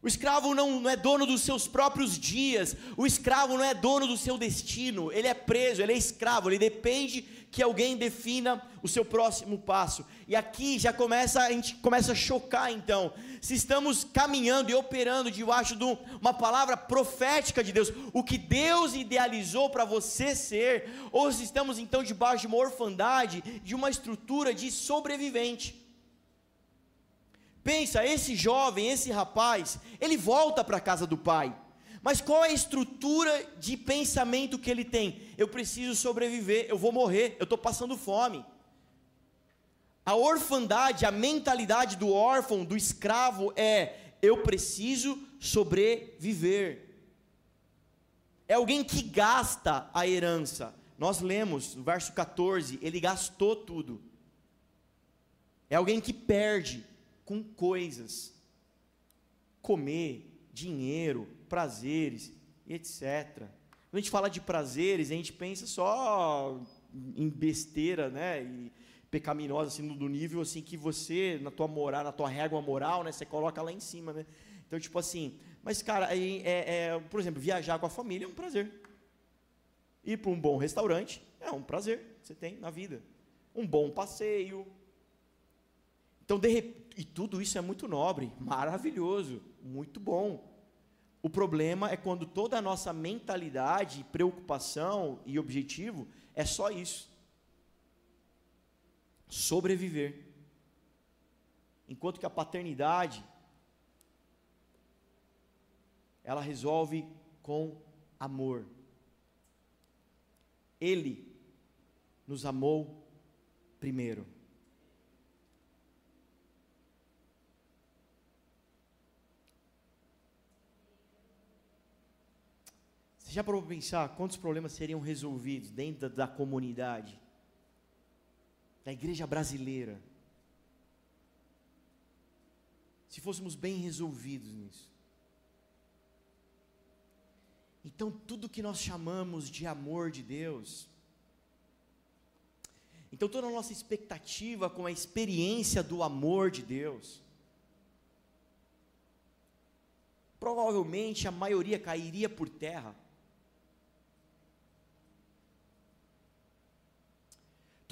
O escravo não, não, é dono dos seus próprios dias, o escravo não é dono do seu destino, ele é preso, ele é escravo, ele depende que alguém defina o seu próximo passo. E aqui já começa, a gente começa a chocar então, se estamos caminhando e operando debaixo de uma palavra profética de Deus, o que Deus idealizou para você ser, ou se estamos então debaixo de uma orfandade, de uma estrutura de sobrevivente. Pensa, esse jovem, esse rapaz, ele volta para a casa do pai. Mas qual é a estrutura de pensamento que ele tem? Eu preciso sobreviver, eu vou morrer, eu estou passando fome. A orfandade, a mentalidade do órfão, do escravo é: eu preciso sobreviver. É alguém que gasta a herança. Nós lemos no verso 14: ele gastou tudo. É alguém que perde, com coisas. Comer, dinheiro, prazeres etc. Quando a gente fala de prazeres, a gente pensa só em besteira, né? E pecaminosa, assim, do nível assim que você, na tua moral, na tua régua moral, né? Você coloca lá em cima, né? Então, tipo assim, mas cara, é, é, por exemplo, viajar com a família é um prazer. Ir para um bom restaurante é um prazer que você tem na vida. Um bom passeio, então, de, e tudo isso é muito nobre, maravilhoso, muito bom. O problema é quando toda a nossa mentalidade, preocupação e objetivo é só isso. Sobreviver. Enquanto que a paternidade ela resolve com amor. Ele nos amou primeiro. Já parou para pensar quantos problemas seriam resolvidos dentro da, da comunidade, da igreja brasileira, se fôssemos bem resolvidos nisso? Então, tudo que nós chamamos de amor de Deus, então toda a nossa expectativa com a experiência do amor de Deus, provavelmente a maioria cairia por terra.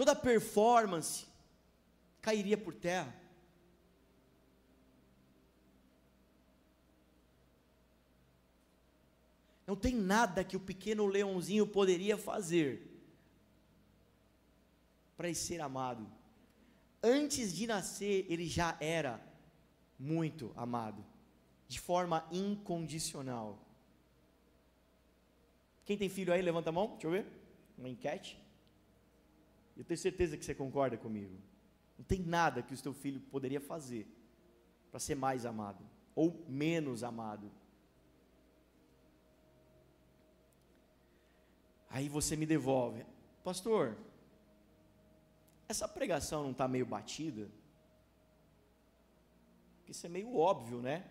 Toda performance cairia por terra. Não tem nada que o pequeno leãozinho poderia fazer para ser amado. Antes de nascer, ele já era muito amado, de forma incondicional. Quem tem filho aí, levanta a mão, deixa eu ver. Uma enquete. Eu tenho certeza que você concorda comigo. Não tem nada que o seu filho poderia fazer para ser mais amado ou menos amado. Aí você me devolve, pastor. Essa pregação não está meio batida? Isso é meio óbvio, né?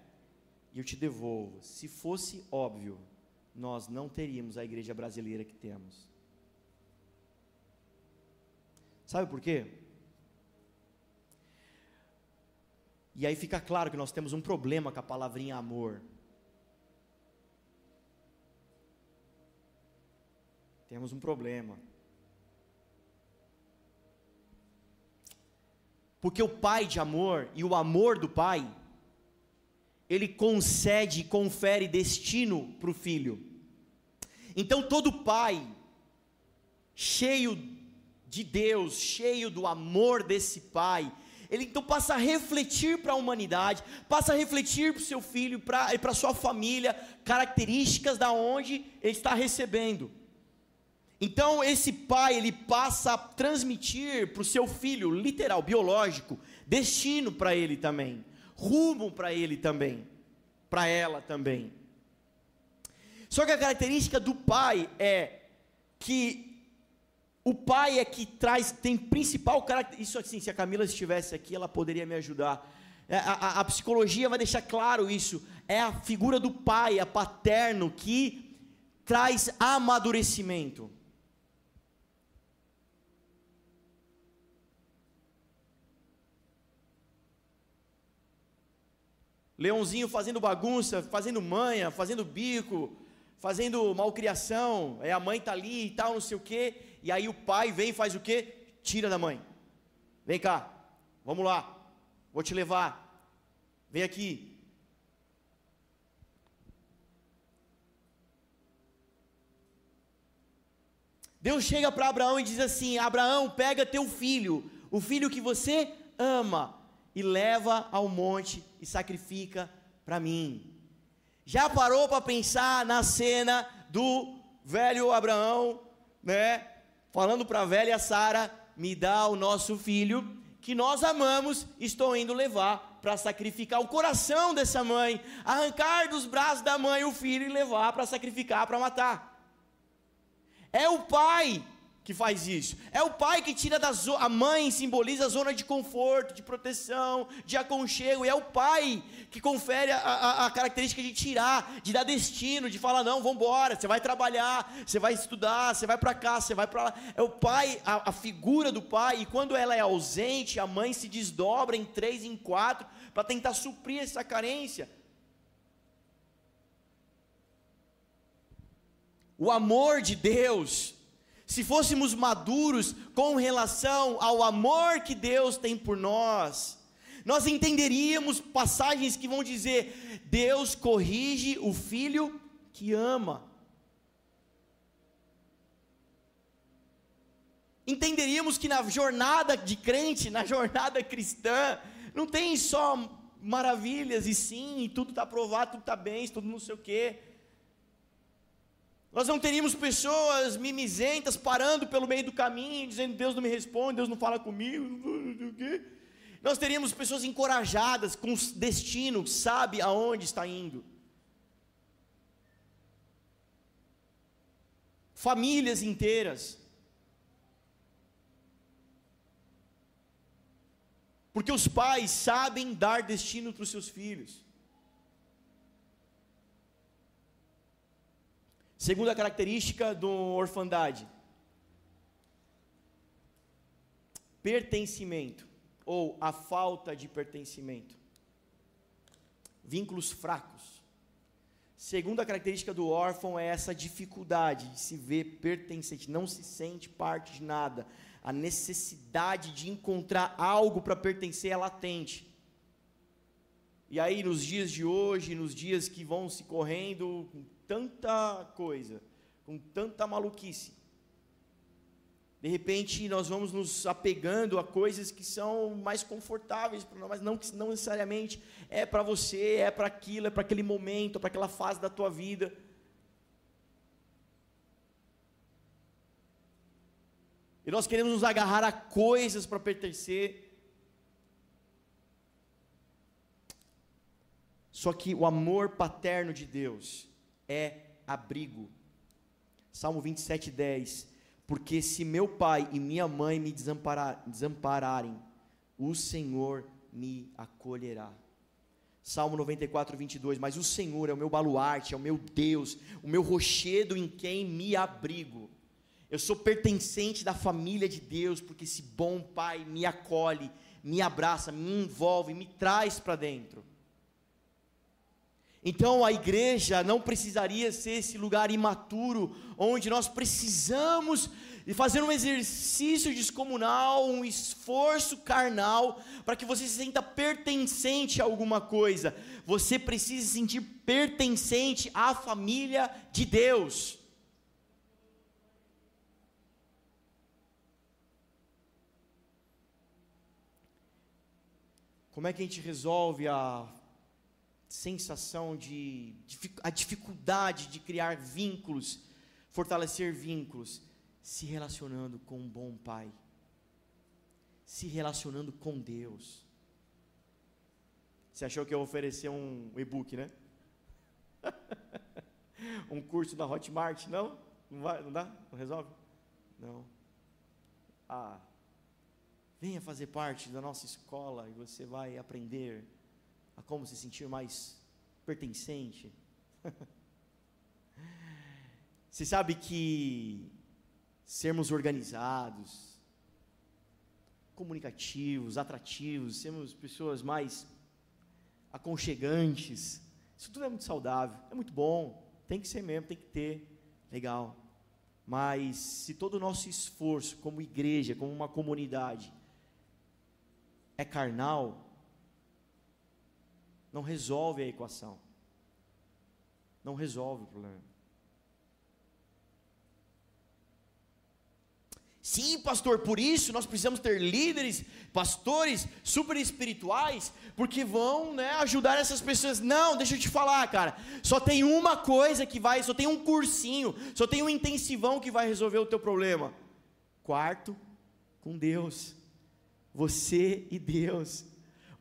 E eu te devolvo. Se fosse óbvio, nós não teríamos a igreja brasileira que temos. Sabe por quê? E aí fica claro que nós temos um problema com a palavrinha amor. Temos um problema. Porque o pai de amor e o amor do pai, ele concede, confere destino para o filho. Então todo pai, cheio de Deus, cheio do amor desse Pai, ele então passa a refletir para a humanidade, passa a refletir para o seu filho pra, e para a sua família, características da onde ele está recebendo. Então esse pai ele passa a transmitir para o seu filho, literal, biológico, destino para ele também, rumo para ele também, para ela também. Só que a característica do pai é que o pai é que traz, tem principal característica. Isso assim, se a Camila estivesse aqui, ela poderia me ajudar. É, a, a, a, psicologia vai deixar claro isso. É a figura do pai, a paterno, que traz amadurecimento. Leãozinho fazendo bagunça, fazendo manha, fazendo bico, fazendo malcriação. Aí a mãe tá ali e tal, não sei o quê. E aí o pai vem e faz o quê? Tira da mãe. Vem cá, vamos lá, vou te levar. Vem aqui. Deus chega para Abraão e diz assim: Abraão, pega teu filho, o filho que você ama, e leva ao monte e sacrifica para mim. Já parou para pensar na cena do velho Abraão, né? Falando para a velha Sara: me dá o nosso filho que nós amamos, estou indo levar para sacrificar o coração dessa mãe, arrancar dos braços da mãe o filho e levar para sacrificar, para matar. É o pai que faz isso. É o pai que tira da. A mãe simboliza a zona de conforto, de proteção, de aconchego. E é o pai que confere a, a, a característica de tirar, de dar destino, de falar: não, vamos embora. Você vai trabalhar, você vai estudar, você vai para cá, você vai para lá. É o pai, a, a figura do pai. E quando ela é ausente, a mãe se desdobra em três, em quatro, para tentar suprir essa carência. o amor de Deus, se fôssemos maduros com relação ao amor que Deus tem por nós, nós entenderíamos passagens que vão dizer: Deus corrige o filho que ama. Entenderíamos que na jornada de crente, na jornada cristã, não tem só maravilhas e sim, tudo está aprovado, tudo está bem, tudo não sei o quê. Nós não teríamos pessoas mimizentas parando pelo meio do caminho, dizendo: Deus não me responde, Deus não fala comigo. Nós teríamos pessoas encorajadas, com destino, sabe aonde está indo. Famílias inteiras. Porque os pais sabem dar destino para os seus filhos. Segunda característica do orfandade: pertencimento ou a falta de pertencimento. Vínculos fracos. Segunda característica do órfão é essa dificuldade de se ver pertencente, não se sente parte de nada. A necessidade de encontrar algo para pertencer é latente. E aí, nos dias de hoje, nos dias que vão se correndo, tanta coisa, com tanta maluquice. De repente nós vamos nos apegando a coisas que são mais confortáveis para nós, mas não, não necessariamente é para você, é para aquilo, é para aquele momento, é para aquela fase da tua vida. E nós queremos nos agarrar a coisas para pertencer. Só que o amor paterno de Deus, é abrigo. Salmo 27, 10. Porque se meu pai e minha mãe me desamparar, desampararem, o Senhor me acolherá. Salmo 94, 22. Mas o Senhor é o meu baluarte, é o meu Deus, o meu rochedo em quem me abrigo. Eu sou pertencente da família de Deus, porque esse bom Pai me acolhe, me abraça, me envolve, me traz para dentro. Então a igreja não precisaria ser esse lugar imaturo, onde nós precisamos fazer um exercício descomunal, um esforço carnal, para que você se sinta pertencente a alguma coisa. Você precisa se sentir pertencente à família de Deus. Como é que a gente resolve a sensação de, a dificuldade de criar vínculos, fortalecer vínculos, se relacionando com um bom pai, se relacionando com Deus. Você achou que eu ia oferecer um e-book, né? *laughs* um curso da Hotmart, não? Não, vai, não dá? Não resolve? Não. Ah, venha fazer parte da nossa escola e você vai aprender a como se sentir mais pertencente. *laughs* Você sabe que sermos organizados, comunicativos, atrativos, sermos pessoas mais aconchegantes. Isso tudo é muito saudável, é muito bom, tem que ser mesmo, tem que ter. Legal. Mas se todo o nosso esforço como igreja, como uma comunidade, é carnal, não resolve a equação. Não resolve o problema. Sim, pastor, por isso nós precisamos ter líderes, pastores super espirituais, porque vão né, ajudar essas pessoas. Não, deixa eu te falar, cara. Só tem uma coisa que vai, só tem um cursinho, só tem um intensivão que vai resolver o teu problema. Quarto, com Deus. Você e Deus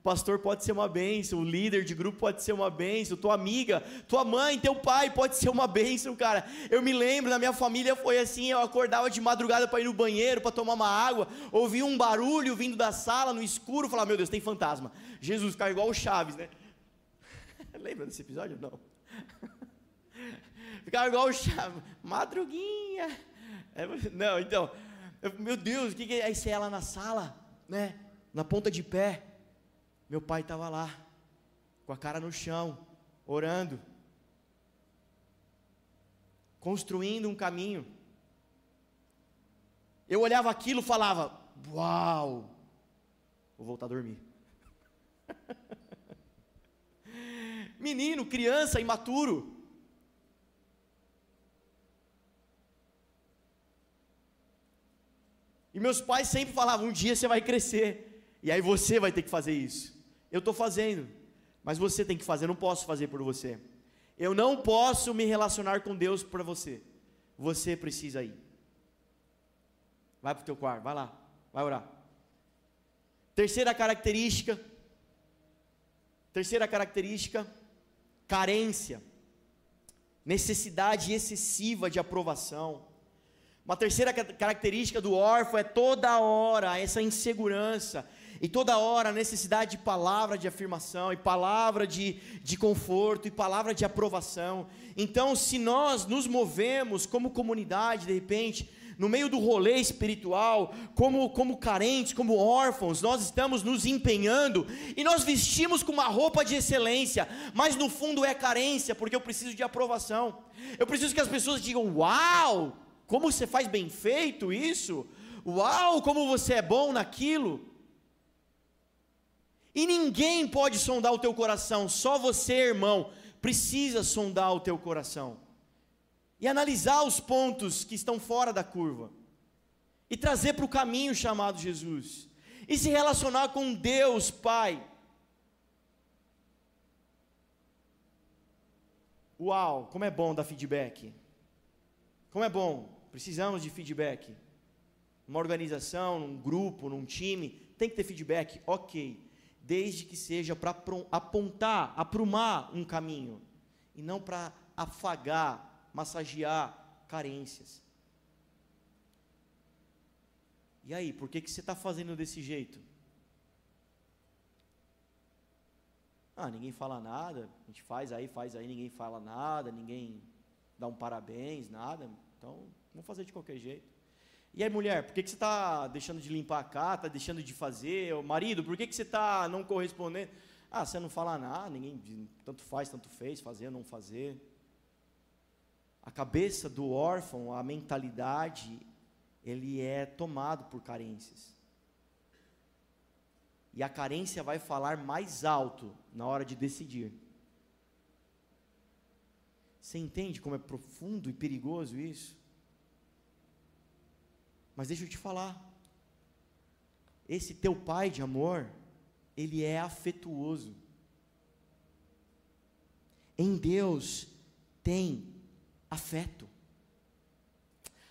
pastor pode ser uma bênção, o líder de grupo pode ser uma bênção, tua amiga, tua mãe, teu pai pode ser uma bênção, cara. Eu me lembro, na minha família foi assim, eu acordava de madrugada para ir no banheiro, para tomar uma água, ouvia um barulho vindo da sala no escuro, falava, meu Deus, tem fantasma. Jesus ficava igual o Chaves, né? *laughs* Lembra desse episódio? Não. *laughs* ficava igual o Chaves, madruguinha. É, não, então, meu Deus, o que, que é? Você é lá na sala, né? Na ponta de pé meu pai estava lá, com a cara no chão, orando, construindo um caminho. Eu olhava aquilo e falava: Uau, vou voltar a dormir. *laughs* Menino, criança, imaturo. E meus pais sempre falavam: um dia você vai crescer, e aí você vai ter que fazer isso. Eu estou fazendo, mas você tem que fazer, eu não posso fazer por você. Eu não posso me relacionar com Deus para você. Você precisa ir. Vai para o teu quarto, vai lá, vai orar. Terceira característica. Terceira característica, carência. Necessidade excessiva de aprovação. Uma terceira característica do órfão é toda hora essa insegurança, e toda hora a necessidade de palavra de afirmação, e palavra de, de conforto, e palavra de aprovação. Então, se nós nos movemos como comunidade, de repente, no meio do rolê espiritual, como, como carentes, como órfãos, nós estamos nos empenhando e nós vestimos com uma roupa de excelência, mas no fundo é carência, porque eu preciso de aprovação. Eu preciso que as pessoas digam: Uau, como você faz bem feito isso! Uau, como você é bom naquilo! E ninguém pode sondar o teu coração, só você, irmão, precisa sondar o teu coração. E analisar os pontos que estão fora da curva. E trazer para o caminho chamado Jesus. E se relacionar com Deus, Pai. Uau, como é bom dar feedback. Como é bom, precisamos de feedback. Uma organização, num grupo, num time, tem que ter feedback, ok desde que seja para apontar, aprumar um caminho, e não para afagar, massagear carências. E aí, por que, que você está fazendo desse jeito? Ah, ninguém fala nada, a gente faz aí, faz aí, ninguém fala nada, ninguém dá um parabéns, nada, então vamos fazer de qualquer jeito. E aí, mulher, por que, que você está deixando de limpar a casa, está deixando de fazer? O marido, por que, que você está não correspondendo? Ah, você não fala nada, ninguém, tanto faz, tanto fez, fazer, não fazer. A cabeça do órfão, a mentalidade, ele é tomado por carências. E a carência vai falar mais alto na hora de decidir. Você entende como é profundo e perigoso isso? Mas deixa eu te falar. Esse teu pai de amor, ele é afetuoso. Em Deus tem afeto.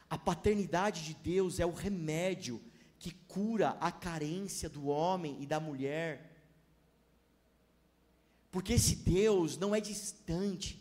A paternidade de Deus é o remédio que cura a carência do homem e da mulher. Porque esse Deus não é distante,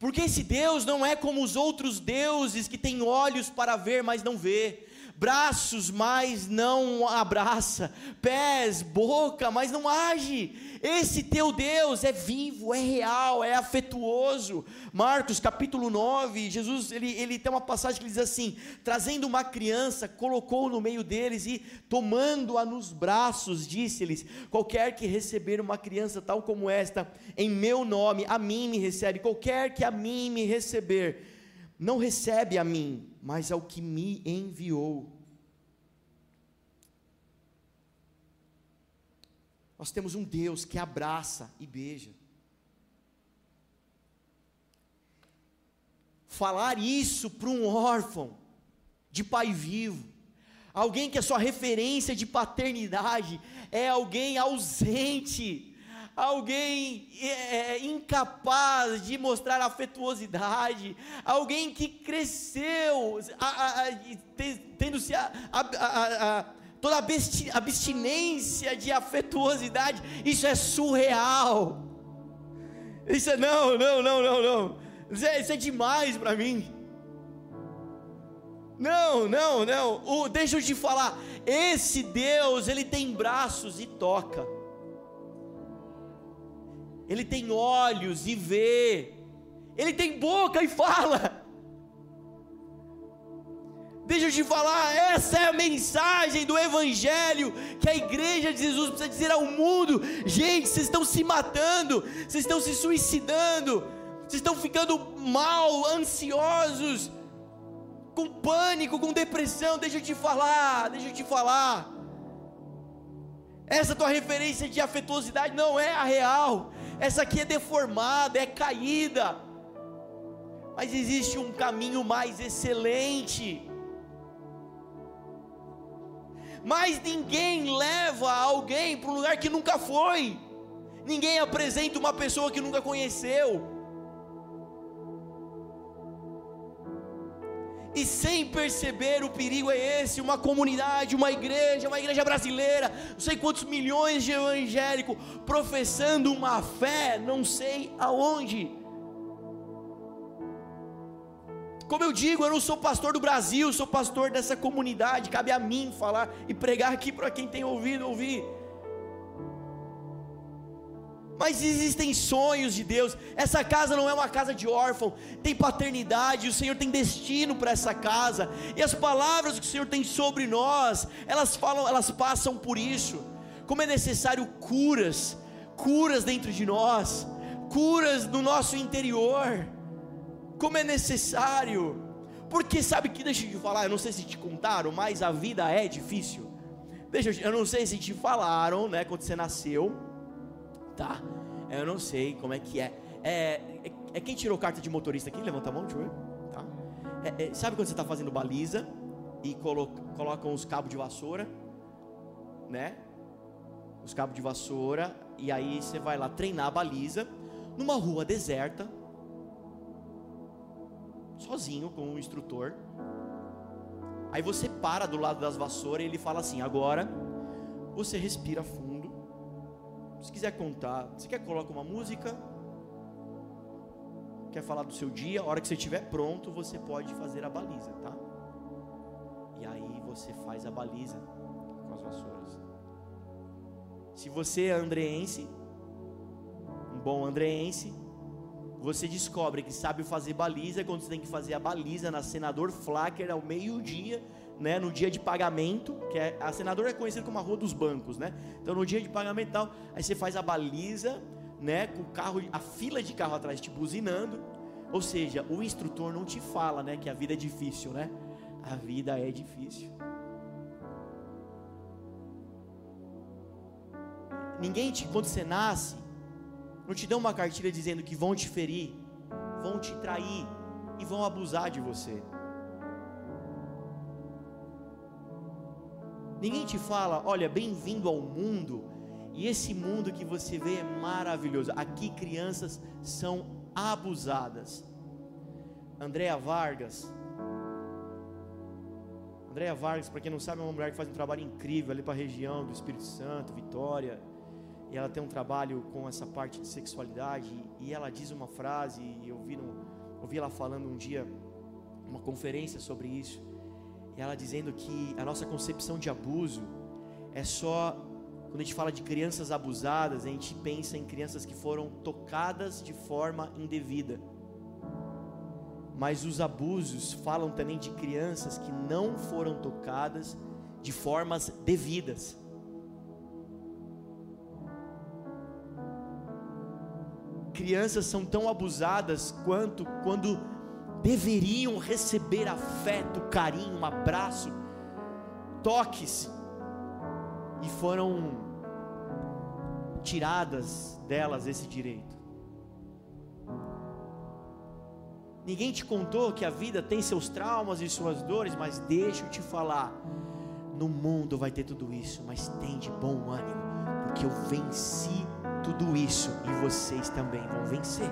porque esse Deus não é como os outros deuses que têm olhos para ver, mas não vê, braços, mas não abraça, pés, boca, mas não age. Esse teu Deus é vivo, é real, é afetuoso. Marcos capítulo 9, Jesus ele, ele tem uma passagem que diz assim: trazendo uma criança, colocou no meio deles e tomando-a nos braços, disse-lhes: qualquer que receber uma criança tal como esta, em meu nome, a mim me recebe, qualquer que a mim me receber, não recebe a mim, mas ao que me enviou. Nós temos um Deus que abraça e beija. Falar isso para um órfão de pai vivo, alguém que a sua referência de paternidade é alguém ausente, alguém é, é, incapaz de mostrar afetuosidade, alguém que cresceu a, a, a, tendo se toda abstinência de afetuosidade, isso é surreal. Isso é não, não, não, não, não. Isso é, isso é demais para mim. Não, não, não. O, deixa eu te falar. Esse Deus, ele tem braços e toca. Ele tem olhos e vê. Ele tem boca e fala. Deixa eu te falar, essa é a mensagem do Evangelho que a igreja de Jesus precisa dizer ao mundo: gente, vocês estão se matando, vocês estão se suicidando, vocês estão ficando mal, ansiosos, com pânico, com depressão. Deixa eu te falar, deixa eu te falar. Essa tua referência de afetuosidade não é a real, essa aqui é deformada, é caída, mas existe um caminho mais excelente. Mas ninguém leva alguém para um lugar que nunca foi, ninguém apresenta uma pessoa que nunca conheceu. E sem perceber o perigo é esse, uma comunidade, uma igreja, uma igreja brasileira, não sei quantos milhões de evangélicos professando uma fé, não sei aonde. Como eu digo, eu não sou pastor do Brasil, sou pastor dessa comunidade. Cabe a mim falar e pregar aqui para quem tem ouvido ouvir. Mas existem sonhos de Deus. Essa casa não é uma casa de órfão, tem paternidade. O Senhor tem destino para essa casa. E as palavras que o Senhor tem sobre nós, elas falam, elas passam por isso. Como é necessário curas, curas dentro de nós, curas no nosso interior como é necessário. Porque sabe que, deixa eu te falar, eu não sei se te contaram, mas a vida é difícil. Deixa eu, eu não sei se te falaram, né, quando você nasceu, tá? Eu não sei como é que é. É, é, é quem tirou carta de motorista aqui? Levanta a mão, deixa eu ver. Tá? É, é, sabe quando você está fazendo baliza e coloca, colocam os cabos de vassoura, né? Os cabos de vassoura, e aí você vai lá treinar a baliza numa rua deserta, sozinho com um instrutor. Aí você para do lado das vassouras e ele fala assim: agora você respira fundo. Se quiser contar, você quer colocar uma música? Quer falar do seu dia? A hora que você estiver pronto, você pode fazer a baliza, tá? E aí você faz a baliza com as vassouras. Se você é andreense, um bom andreense, você descobre que sabe fazer baliza quando você tem que fazer a baliza na Senador Flacker ao meio-dia, né, no dia de pagamento, que é a Senador é conhecida como a rua dos bancos, né? Então no dia de pagamento e tal, aí você faz a baliza, né, com o carro, a fila de carro atrás te buzinando. Ou seja, o instrutor não te fala, né, que a vida é difícil, né? A vida é difícil. Ninguém te, quando você nasce, não te dão uma cartilha dizendo que vão te ferir, vão te trair e vão abusar de você. Ninguém te fala, olha, bem-vindo ao mundo, e esse mundo que você vê é maravilhoso. Aqui crianças são abusadas. Andréa Vargas. Andréa Vargas, para quem não sabe, é uma mulher que faz um trabalho incrível ali para a região do Espírito Santo, Vitória e ela tem um trabalho com essa parte de sexualidade e ela diz uma frase e eu vi, no, eu vi ela falando um dia uma conferência sobre isso ela dizendo que a nossa concepção de abuso é só quando a gente fala de crianças abusadas, a gente pensa em crianças que foram tocadas de forma indevida. Mas os abusos falam também de crianças que não foram tocadas de formas devidas. Crianças são tão abusadas quanto quando deveriam receber afeto, carinho, um abraço, toques, e foram tiradas delas esse direito. Ninguém te contou que a vida tem seus traumas e suas dores, mas deixa eu te falar: no mundo vai ter tudo isso, mas tem de bom ânimo, porque eu venci tudo isso e vocês também vão vencer.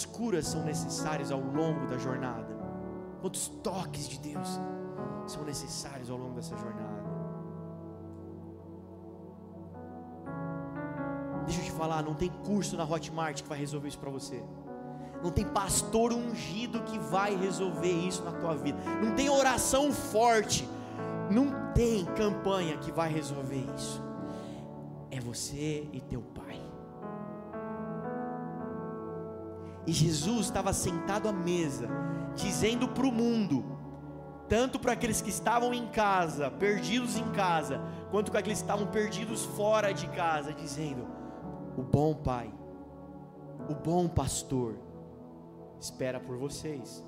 Quantas curas são necessárias ao longo da jornada? Quantos toques de Deus são necessários ao longo dessa jornada? Deixa eu te falar, não tem curso na Hotmart que vai resolver isso para você. Não tem pastor ungido que vai resolver isso na tua vida. Não tem oração forte. Não tem campanha que vai resolver isso. É você e teu pai. E Jesus estava sentado à mesa, dizendo para o mundo, tanto para aqueles que estavam em casa, perdidos em casa, quanto para aqueles que estavam perdidos fora de casa, dizendo: O bom Pai, o bom pastor, espera por vocês.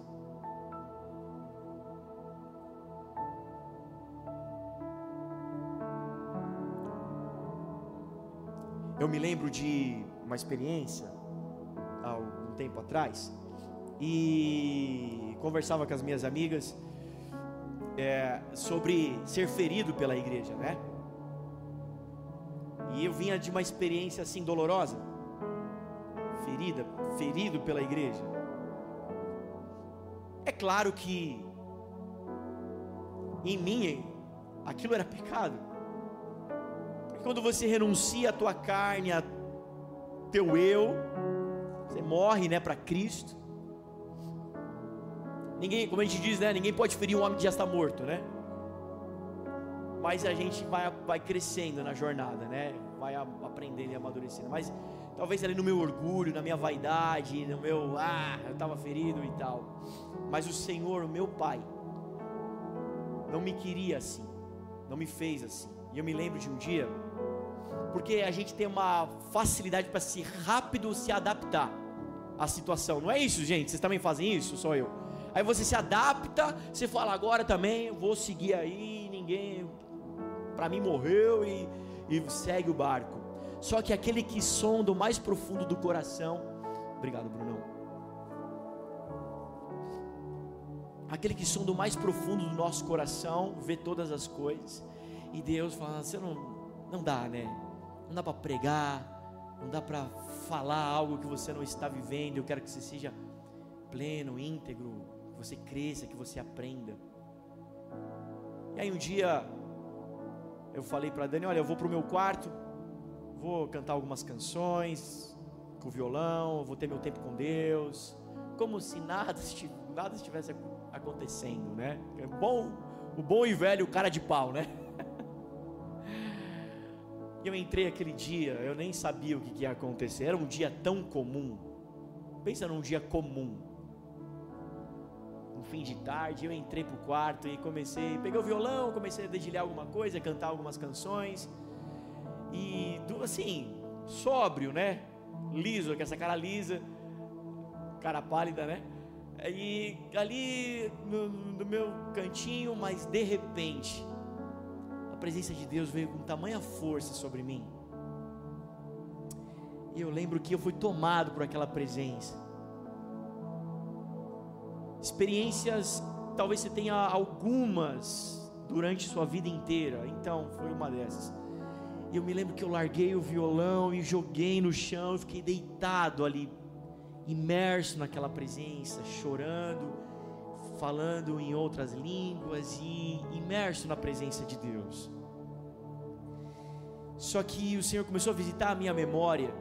Eu me lembro de uma experiência há algum tempo atrás e conversava com as minhas amigas é, sobre ser ferido pela igreja, né? E eu vinha de uma experiência assim dolorosa, ferida, ferido pela igreja. É claro que em mim aquilo era pecado. Porque quando você renuncia a tua carne, a teu eu, você morre, né, para Cristo. Ninguém, como a gente diz, né, ninguém pode ferir um homem que já está morto, né? Mas a gente vai, vai crescendo na jornada, né? Vai aprendendo e amadurecendo. Mas talvez ali no meu orgulho, na minha vaidade, no meu, ah, eu estava ferido e tal. Mas o Senhor, o meu Pai, não me queria assim, não me fez assim. E eu me lembro de um dia, porque a gente tem uma facilidade para se rápido se adaptar à situação. Não é isso, gente? Vocês também fazem isso? Só eu. Aí você se adapta, você fala agora também, vou seguir aí, ninguém para mim morreu e, e segue o barco. Só que aquele que sonda o mais profundo do coração, obrigado, Brunão. Aquele que sonda o mais profundo do nosso coração, vê todas as coisas. E Deus fala: você não, não dá, né? Não dá para pregar, não dá para falar algo que você não está vivendo. Eu quero que você seja pleno, íntegro, que você cresça, que você aprenda. E aí um dia eu falei para Dani: olha, eu vou para o meu quarto vou cantar algumas canções com violão, vou ter meu tempo com Deus, como se nada, *laughs* nada estivesse acontecendo, né? É bom, o bom e velho cara de pau, né? E eu entrei aquele dia, eu nem sabia o que ia acontecer, era um dia tão comum. Pensa num dia comum. Um fim de tarde, eu entrei pro quarto e comecei, peguei o violão, comecei a dedilhar alguma coisa, cantar algumas canções. E assim, sóbrio, né? Liso, com essa cara lisa, cara pálida, né? E ali no, no meu cantinho, mas de repente, presença de Deus veio com tamanha força sobre mim. E eu lembro que eu fui tomado por aquela presença. Experiências, talvez você tenha algumas durante sua vida inteira. Então, foi uma dessas. E eu me lembro que eu larguei o violão e joguei no chão, fiquei deitado ali, imerso naquela presença, chorando, falando em outras línguas e imerso na presença de Deus. Só que o Senhor começou a visitar a minha memória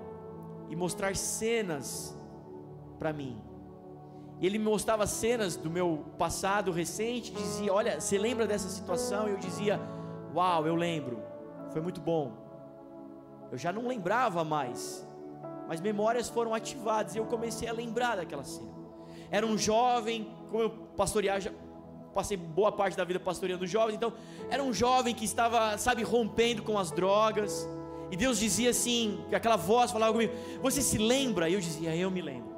e mostrar cenas para mim. Ele me mostrava cenas do meu passado recente, dizia: Olha, você lembra dessa situação? E eu dizia: Uau, eu lembro, foi muito bom. Eu já não lembrava mais, mas memórias foram ativadas e eu comecei a lembrar daquela cena. Era um jovem, como eu pastorear, passei boa parte da vida pastoreando jovens, então era um jovem que estava, sabe, rompendo com as drogas e Deus dizia assim, aquela voz falava comigo: Você se lembra? E eu dizia: Eu me lembro.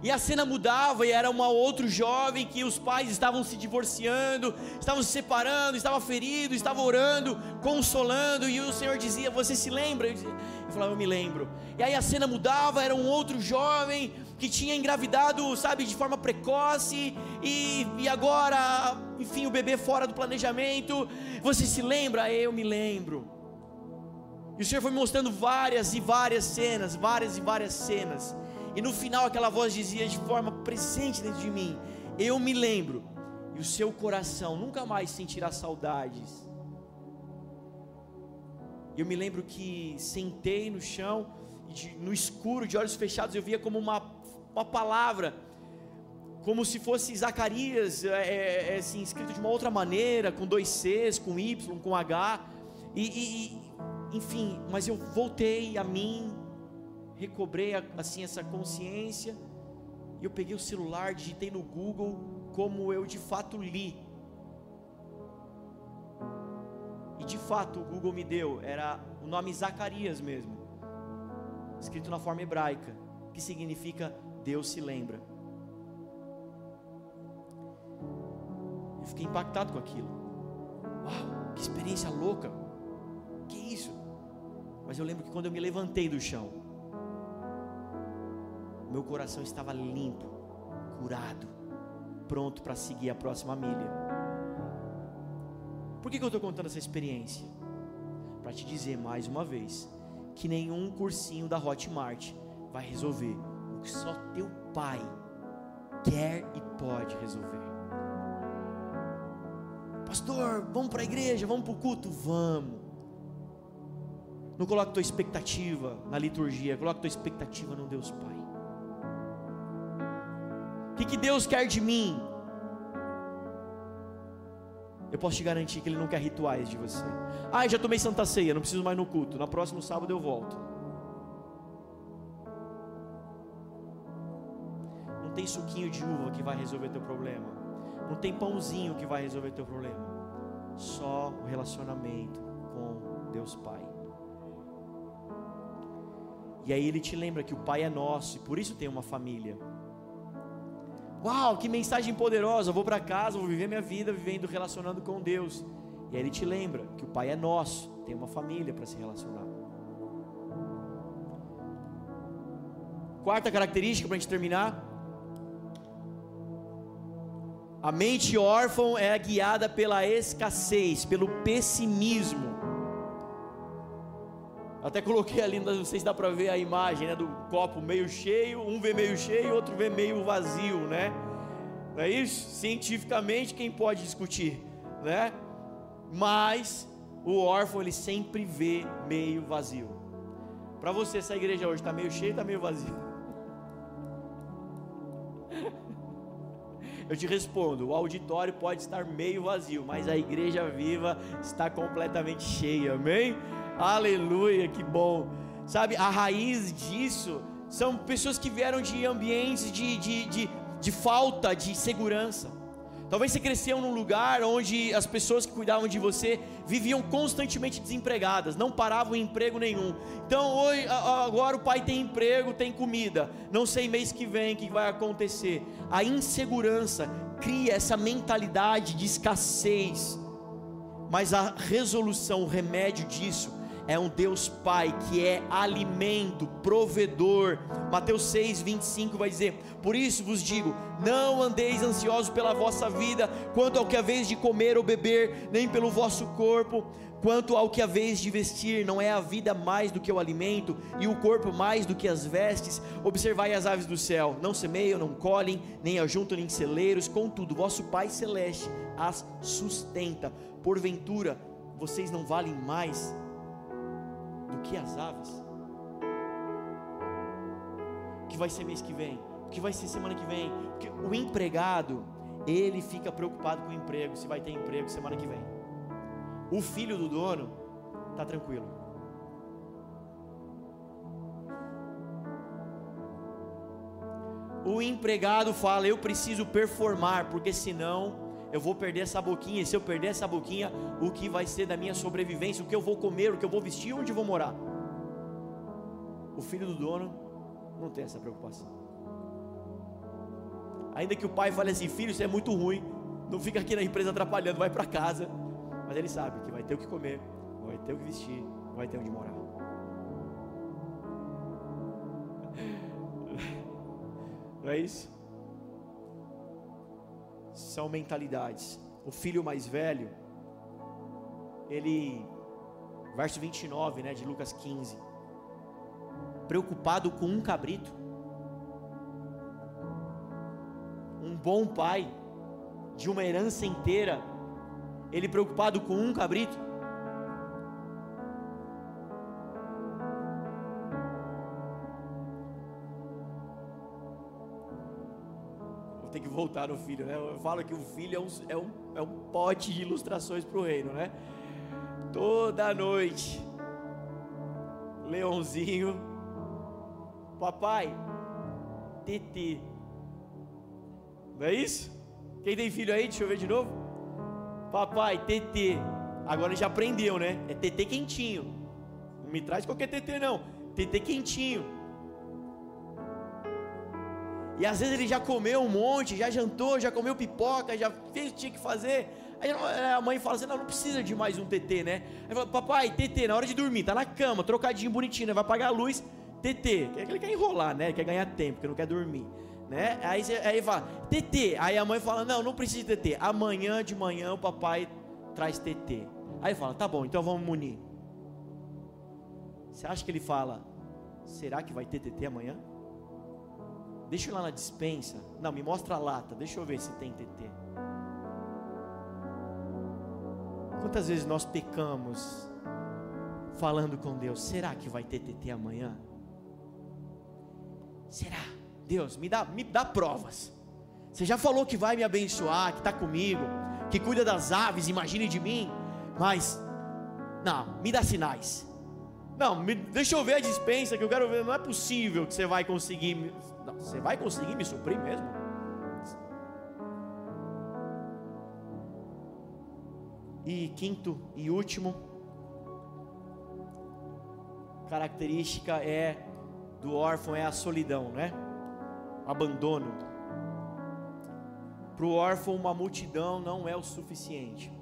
E a cena mudava e era um outro jovem que os pais estavam se divorciando, estavam se separando, estava ferido, estava orando, consolando, e o Senhor dizia: Você se lembra? Eu, dizia, eu falava: Eu me lembro. E aí a cena mudava, era um outro jovem que tinha engravidado, sabe, de forma precoce, e, e agora, enfim, o bebê fora do planejamento. Você se lembra? Eu me lembro. E o Senhor foi mostrando várias e várias cenas, várias e várias cenas. E no final aquela voz dizia de forma presente dentro de mim: Eu me lembro. E o seu coração nunca mais sentirá saudades. Eu me lembro que sentei no chão, no escuro, de olhos fechados, eu via como uma, uma palavra, como se fosse Zacarias, é, é, é assim, escrito de uma outra maneira, com dois Cs, com Y, com H. E, e, enfim, mas eu voltei a mim, recobrei assim essa consciência, e eu peguei o celular, digitei no Google como eu de fato li. E de fato o Google me deu, era o nome Zacarias mesmo, escrito na forma hebraica, que significa Deus se lembra. Eu fiquei impactado com aquilo. Uau, que experiência louca! Que isso? Mas eu lembro que quando eu me levantei do chão, meu coração estava limpo, curado, pronto para seguir a próxima milha. Por que, que eu estou contando essa experiência? Para te dizer mais uma vez que nenhum cursinho da Hotmart vai resolver o que só teu pai quer e pode resolver. Pastor, vamos para a igreja, vamos para o culto? Vamos. Não coloque tua expectativa na liturgia, coloque tua expectativa no Deus Pai. Que, que Deus quer de mim? Eu posso te garantir que Ele não quer rituais de você. Ah, já tomei Santa Ceia, não preciso mais no culto. Na próximo sábado eu volto. Não tem suquinho de uva que vai resolver teu problema. Não tem pãozinho que vai resolver teu problema. Só o relacionamento com Deus Pai. E aí ele te lembra que o Pai é nosso e por isso tem uma família. Uau, que mensagem poderosa! Eu vou para casa, vou viver minha vida vivendo, relacionando com Deus. E aí ele te lembra que o Pai é nosso, tem uma família para se relacionar. Quarta característica para a gente terminar. A mente órfã é guiada pela escassez, pelo pessimismo. Até coloquei ali, não sei se dá para ver a imagem né, do copo meio cheio, um vê meio cheio, outro vê meio vazio, né? Não é isso? Cientificamente, quem pode discutir, né? Mas o órfão ele sempre vê meio vazio. Para você, essa igreja hoje está meio cheia, está meio vazia. *laughs* Eu te respondo: o auditório pode estar meio vazio, mas a igreja viva está completamente cheia, amém? Aleluia, que bom. Sabe, a raiz disso são pessoas que vieram de ambientes de, de, de, de falta de segurança. Talvez você cresceu num lugar onde as pessoas que cuidavam de você viviam constantemente desempregadas, não paravam em emprego nenhum. Então, hoje, agora o pai tem emprego, tem comida. Não sei mês que vem o que vai acontecer. A insegurança cria essa mentalidade de escassez. Mas a resolução, o remédio disso é um Deus Pai que é alimento, provedor. Mateus 6, 25 vai dizer: Por isso vos digo, não andeis ansiosos pela vossa vida, quanto ao que haveis de comer ou beber, nem pelo vosso corpo, quanto ao que haveis de vestir, não é a vida mais do que o alimento, e o corpo mais do que as vestes? Observai as aves do céu, não semeiam, não colhem, nem ajuntam em celeiros, contudo, vosso Pai Celeste as sustenta. Porventura, vocês não valem mais do que as aves. Que que vai ser mês que vem? O que vai ser semana que vem? Porque o empregado, ele fica preocupado com o emprego, se vai ter emprego semana que vem. O filho do dono está tranquilo. O empregado fala: Eu preciso performar, porque senão eu vou perder essa boquinha. E se eu perder essa boquinha, o que vai ser da minha sobrevivência? O que eu vou comer? O que eu vou vestir? Onde eu vou morar? O filho do dono não tem essa preocupação. Ainda que o pai fale assim: Filho, isso é muito ruim. Não fica aqui na empresa atrapalhando, vai para casa. Mas ele sabe que vai ter o que comer, vai ter o que vestir, vai ter onde morar. *laughs* Não é isso? São mentalidades. O filho mais velho, ele, verso 29, né, de Lucas 15, preocupado com um cabrito. Um bom pai, de uma herança inteira, ele preocupado com um cabrito. Voltar no filho, né? Eu falo que o filho é um, é um, é um pote de ilustrações para o reino, né? Toda noite, leãozinho, papai, TT, não é isso? Quem tem filho aí, deixa eu ver de novo. Papai, TT, agora já aprendeu, né? É TT quentinho, não me traz qualquer TT não, TT quentinho. E às vezes ele já comeu um monte, já jantou, já comeu pipoca, já fez o que tinha que fazer. Aí a mãe fala assim: não, não precisa de mais um TT, né? Aí fala: papai, TT, na hora de dormir, tá na cama, trocadinho bonitinho, né? vai apagar a luz, TT. Ele quer enrolar, né? Ele quer ganhar tempo, porque não quer dormir. Né? Aí, aí fala, TT. Aí a mãe fala: Não, não precisa de TT. Amanhã de manhã o papai traz TT. Aí fala: Tá bom, então vamos munir. Você acha que ele fala: Será que vai ter TT amanhã? Deixa eu ir lá na dispensa. Não, me mostra a lata. Deixa eu ver se tem TT. Quantas vezes nós pecamos falando com Deus? Será que vai ter TT amanhã? Será? Deus, me dá, me dá provas. Você já falou que vai me abençoar, que está comigo, que cuida das aves, imagine de mim, mas não, me dá sinais. Não, me, deixa eu ver a dispensa que eu quero ver. Não é possível que você vai conseguir não, você vai conseguir me suprir mesmo? E quinto e último, característica é do órfão é a solidão, né? Abandono. Para o órfão, uma multidão não é o suficiente.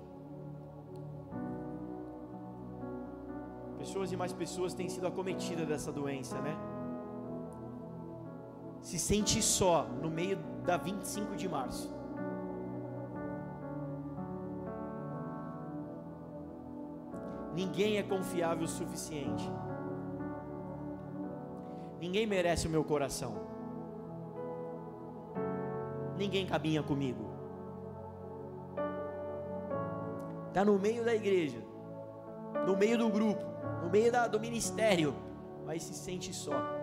Pessoas e mais pessoas têm sido acometidas dessa doença, né? Se sente só no meio da 25 de março. Ninguém é confiável o suficiente. Ninguém merece o meu coração. Ninguém caminha comigo. Está no meio da igreja, no meio do grupo, no meio da, do ministério, mas se sente só.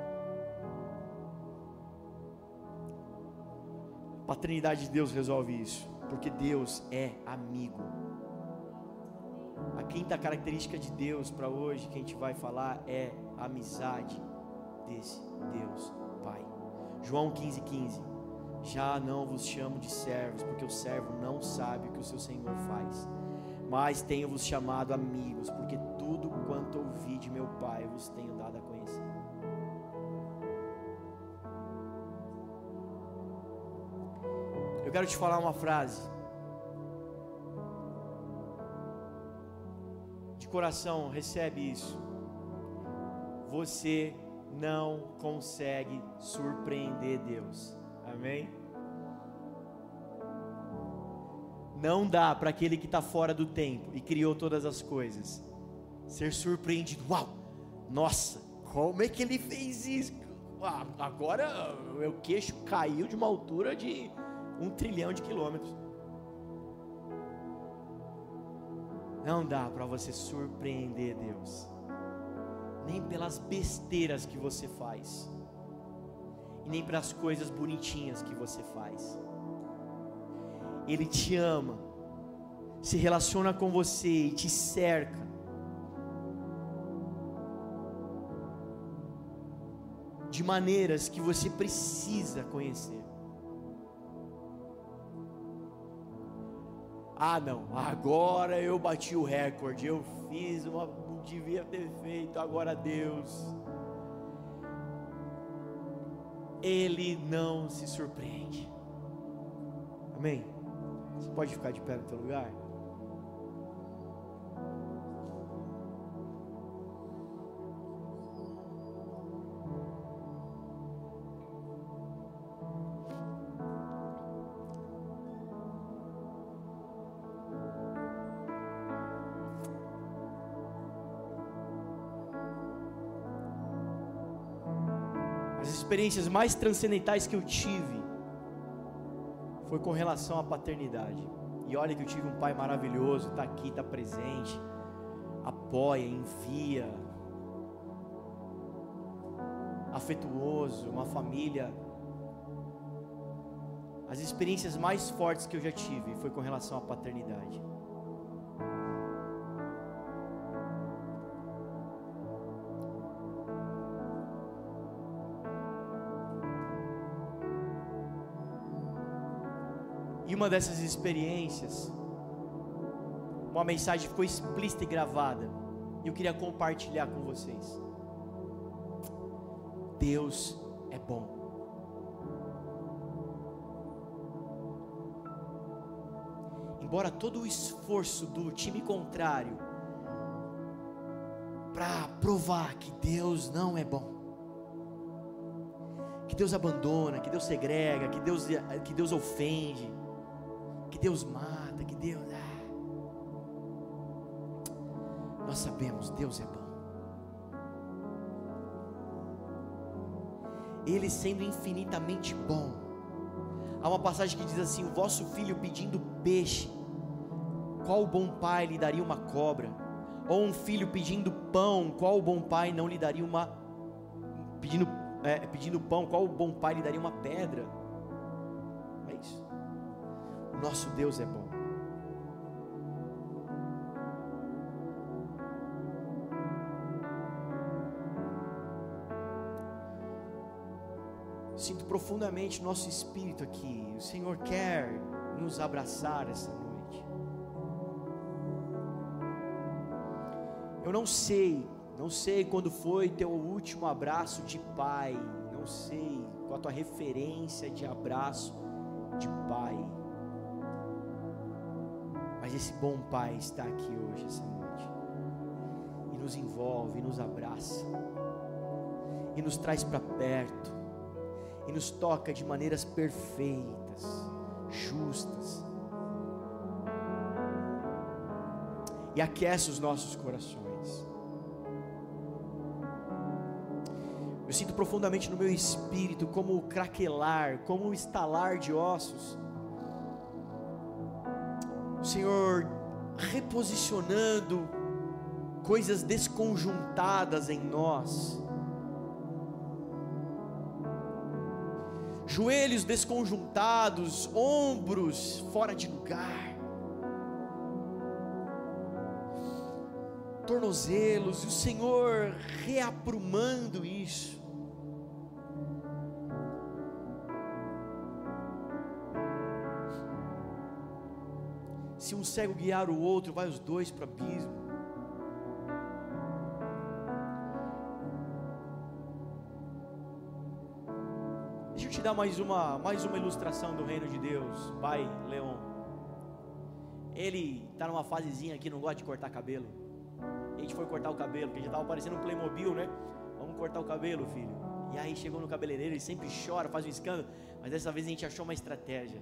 Paternidade de Deus resolve isso, porque Deus é amigo. A quinta característica de Deus para hoje que a gente vai falar é a amizade desse Deus Pai. João 15,15 15. Já não vos chamo de servos, porque o servo não sabe o que o seu Senhor faz. Mas tenho-vos chamado amigos, porque tudo quanto ouvi de meu Pai vos tenho dado a conhecer. Quero te falar uma frase. De coração, recebe isso. Você não consegue surpreender Deus. Amém? Não dá para aquele que está fora do tempo e criou todas as coisas ser surpreendido. Uau! Nossa, como é que ele fez isso? Agora meu queixo caiu de uma altura de um trilhão de quilômetros. Não dá para você surpreender Deus, nem pelas besteiras que você faz. e nem para as coisas bonitinhas que você faz. Ele te ama, se relaciona com você e te cerca. De maneiras que você precisa conhecer. Ah, não, agora eu bati o recorde, eu fiz uma, não devia ter feito, agora Deus. Ele não se surpreende. Amém? Você pode ficar de pé no teu lugar? Experiências mais transcendentais que eu tive foi com relação à paternidade. E olha que eu tive um pai maravilhoso, está aqui, está presente, apoia, envia, afetuoso, uma família. As experiências mais fortes que eu já tive foi com relação à paternidade. Uma dessas experiências, uma mensagem ficou explícita e gravada. E eu queria compartilhar com vocês. Deus é bom. Embora todo o esforço do time contrário para provar que Deus não é bom, que Deus abandona, que Deus segrega, que Deus, que Deus ofende, Deus mata, que Deus. Ah. Nós sabemos, Deus é bom. Ele sendo infinitamente bom. Há uma passagem que diz assim: O vosso filho pedindo peixe, qual bom pai lhe daria uma cobra? Ou um filho pedindo pão, qual bom pai não lhe daria uma. Pedindo, é, pedindo pão, qual bom pai lhe daria uma pedra? Nosso Deus é bom. Sinto profundamente nosso espírito aqui. O Senhor quer nos abraçar essa noite. Eu não sei, não sei quando foi teu último abraço de pai. Não sei qual a tua referência de abraço de pai. Esse bom Pai está aqui hoje, essa noite, e nos envolve, e nos abraça, e nos traz para perto, e nos toca de maneiras perfeitas, justas, e aquece os nossos corações. Eu sinto profundamente no meu espírito como o craquelar, como o estalar de ossos Senhor reposicionando coisas desconjuntadas em nós. Joelhos desconjuntados, ombros fora de lugar. Tornozelos, e o Senhor reaprumando isso. Se um cego guiar o outro, vai os dois para o abismo. Deixa eu te dar mais uma, mais uma ilustração do reino de Deus, Pai Leon. Ele está numa fasezinha aqui, não gosta de cortar cabelo. A gente foi cortar o cabelo, porque já estava parecendo um Playmobil, né? Vamos cortar o cabelo, filho. E aí chegou no cabeleireiro, ele sempre chora, faz um escândalo. Mas dessa vez a gente achou uma estratégia.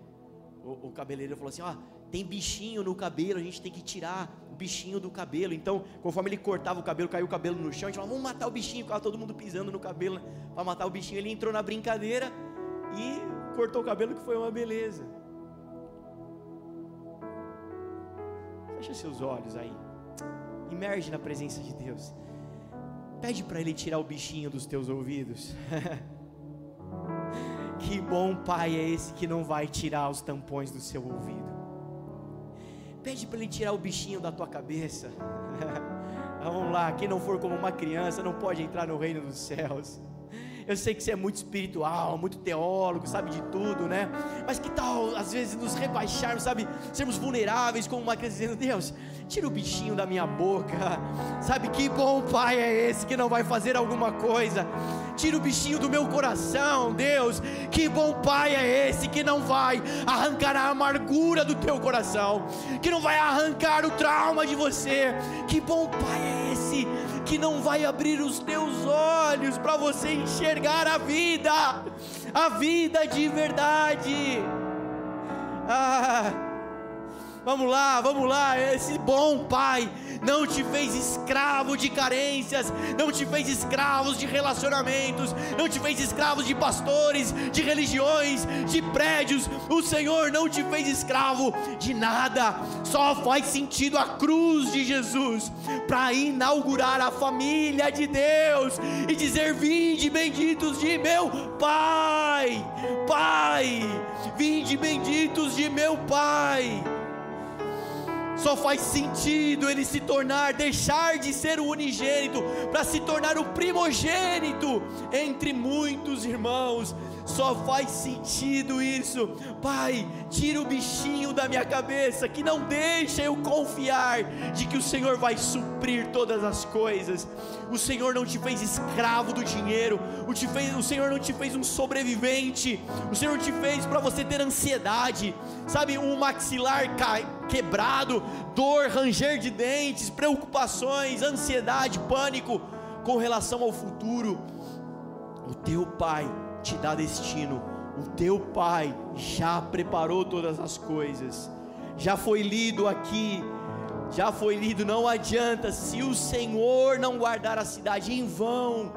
O, o cabeleireiro falou assim: ó, tem bichinho no cabelo, a gente tem que tirar o bichinho do cabelo. Então, conforme ele cortava o cabelo, caiu o cabelo no chão, a gente falava, vamos matar o bichinho, ficava todo mundo pisando no cabelo né, para matar o bichinho. Ele entrou na brincadeira e cortou o cabelo, que foi uma beleza. Fecha seus olhos aí. Imerge na presença de Deus. Pede para Ele tirar o bichinho dos teus ouvidos. *laughs* Que bom pai é esse que não vai tirar os tampões do seu ouvido. Pede para ele tirar o bichinho da tua cabeça. *laughs* Vamos lá, quem não for como uma criança não pode entrar no reino dos céus. Eu sei que você é muito espiritual, muito teólogo, sabe de tudo, né? Mas que tal, às vezes, nos rebaixarmos, sabe? Sermos vulneráveis, como uma criança dizendo: Deus, tira o bichinho da minha boca. Sabe que bom pai é esse que não vai fazer alguma coisa? Tira o bichinho do meu coração, Deus. Que bom pai é esse que não vai arrancar a amargura do teu coração, que não vai arrancar o trauma de você. Que bom pai é esse que não vai abrir os teus olhos para você enxergar a vida, a vida de verdade. Ah, Vamos lá, vamos lá. Esse bom pai não te fez escravo de carências, não te fez escravos de relacionamentos, não te fez escravos de pastores, de religiões, de prédios. O Senhor não te fez escravo de nada. Só faz sentido a cruz de Jesus para inaugurar a família de Deus e dizer: Vinde benditos de meu Pai, Pai, vinde benditos de meu Pai. Só faz sentido ele se tornar, deixar de ser o unigênito, para se tornar o primogênito entre muitos irmãos. Só faz sentido isso. Pai, tira o bichinho da minha cabeça que não deixa eu confiar de que o Senhor vai suprir todas as coisas. O Senhor não te fez escravo do dinheiro, o, te fez, o Senhor não te fez um sobrevivente, o Senhor te fez para você ter ansiedade, sabe, um maxilar cai, quebrado, dor, ranger de dentes, preocupações, ansiedade, pânico com relação ao futuro. O teu Pai te dá destino. O teu Pai já preparou todas as coisas. Já foi lido aqui, já foi lido. Não adianta, se o Senhor não guardar a cidade, em vão,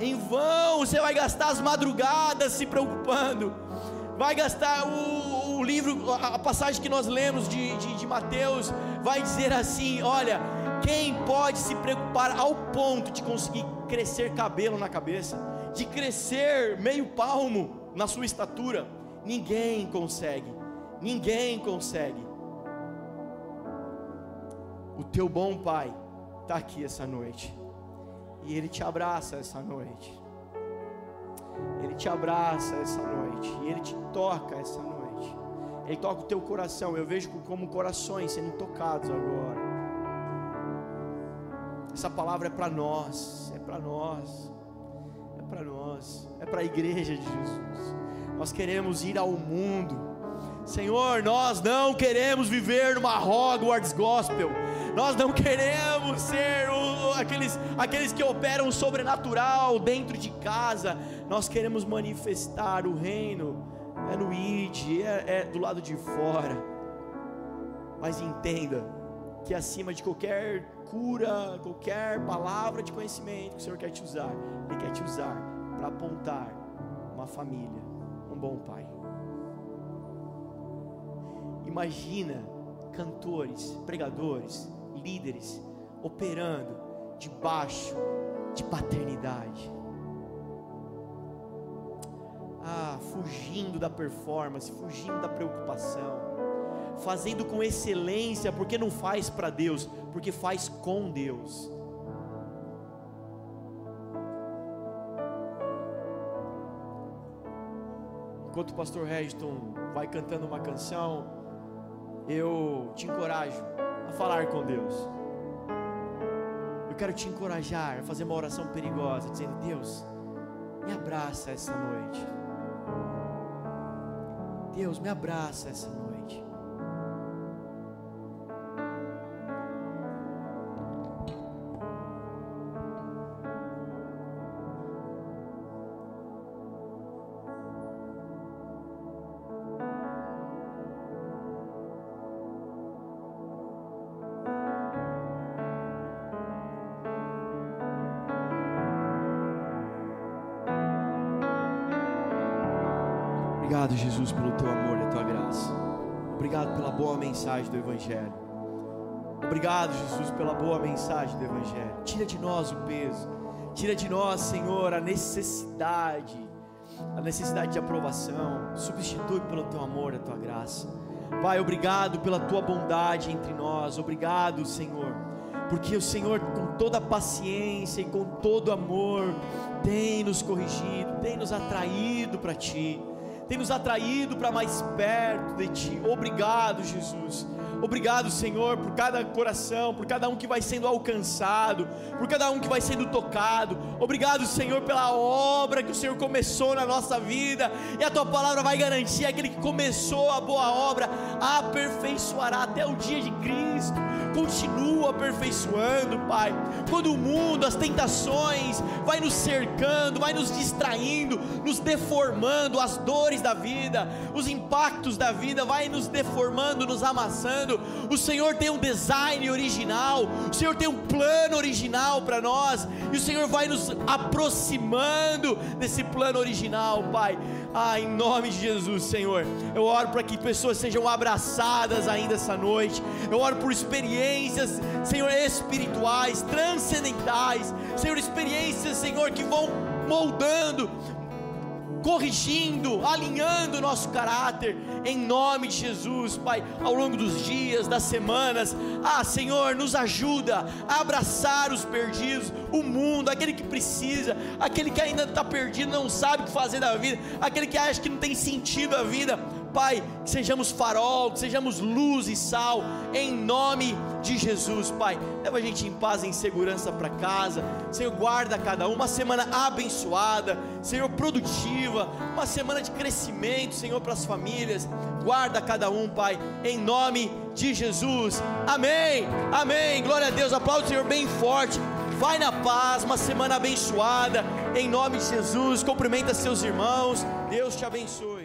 em vão, você vai gastar as madrugadas se preocupando. Vai gastar o, o livro, a passagem que nós lemos de, de, de Mateus, vai dizer assim: olha, quem pode se preocupar ao ponto de conseguir crescer cabelo na cabeça? De crescer meio palmo na sua estatura. Ninguém consegue, ninguém consegue. O teu bom Pai está aqui essa noite, e Ele te abraça essa noite. Ele te abraça essa noite, e Ele te toca essa noite. Ele toca o teu coração. Eu vejo como corações sendo tocados agora. Essa palavra é para nós, é para nós para nós, é para a igreja de Jesus. Nós queremos ir ao mundo. Senhor, nós não queremos viver numa Hogwarts Gospel. Nós não queremos ser o, aqueles, aqueles que operam o sobrenatural dentro de casa. Nós queremos manifestar o reino. É no ID, é, é do lado de fora. Mas entenda que acima de qualquer cura, qualquer palavra de conhecimento que o Senhor quer te usar, Ele quer te usar para apontar uma família, um bom pai. Imagina cantores, pregadores, líderes operando debaixo de paternidade. Ah, fugindo da performance, fugindo da preocupação fazendo com excelência, porque não faz para Deus, porque faz com Deus. Enquanto o pastor Registon vai cantando uma canção, eu te encorajo a falar com Deus. Eu quero te encorajar a fazer uma oração perigosa, dizendo: Deus, me abraça essa noite. Deus, me abraça essa noite. Obrigado, Jesus, pelo teu amor e a tua graça. Obrigado pela boa mensagem do Evangelho. Obrigado, Jesus, pela boa mensagem do Evangelho. Tira de nós o peso, tira de nós, Senhor, a necessidade a necessidade de aprovação, substitui pelo teu amor, a tua graça. Pai, obrigado pela tua bondade entre nós, obrigado, Senhor, porque o Senhor, com toda paciência e com todo amor, tem nos corrigido, tem nos atraído para Ti, tem nos atraído para mais perto de Ti. Obrigado, Jesus. Obrigado, Senhor, por cada coração, por cada um que vai sendo alcançado, por cada um que vai sendo tocado. Obrigado, Senhor, pela obra que o Senhor começou na nossa vida. E a tua palavra vai garantir aquele que começou a boa obra aperfeiçoará até o dia de Cristo. Continua aperfeiçoando, Pai. Quando o mundo, as tentações vai nos cercando, vai nos distraindo, nos deformando, as dores da vida, os impactos da vida vai nos deformando, nos amassando o Senhor tem um design original, o Senhor tem um plano original para nós, e o Senhor vai nos aproximando desse plano original, Pai. Ah, em nome de Jesus, Senhor, eu oro para que pessoas sejam abraçadas ainda essa noite. Eu oro por experiências, Senhor, espirituais, transcendentais, Senhor, experiências, Senhor, que vão moldando, corrigindo, alinhando o nosso caráter, em nome de Jesus, Pai, ao longo dos dias, das semanas. Ah, Senhor, nos ajuda a abraçar os perdidos, o mundo, aquele que precisa, aquele que ainda está perdido, não sabe o que fazer da vida, aquele que acha que não tem sentido a vida Pai, que sejamos farol, que sejamos luz e sal, em nome de Jesus, Pai. Leva a gente em paz, em segurança para casa. Senhor, guarda cada um. Uma semana abençoada, Senhor, produtiva. Uma semana de crescimento, Senhor, para as famílias. Guarda cada um, Pai, em nome de Jesus. Amém. Amém. Glória a Deus. Aplaude o Senhor bem forte. Vai na paz, uma semana abençoada. Em nome de Jesus. Cumprimenta seus irmãos. Deus te abençoe.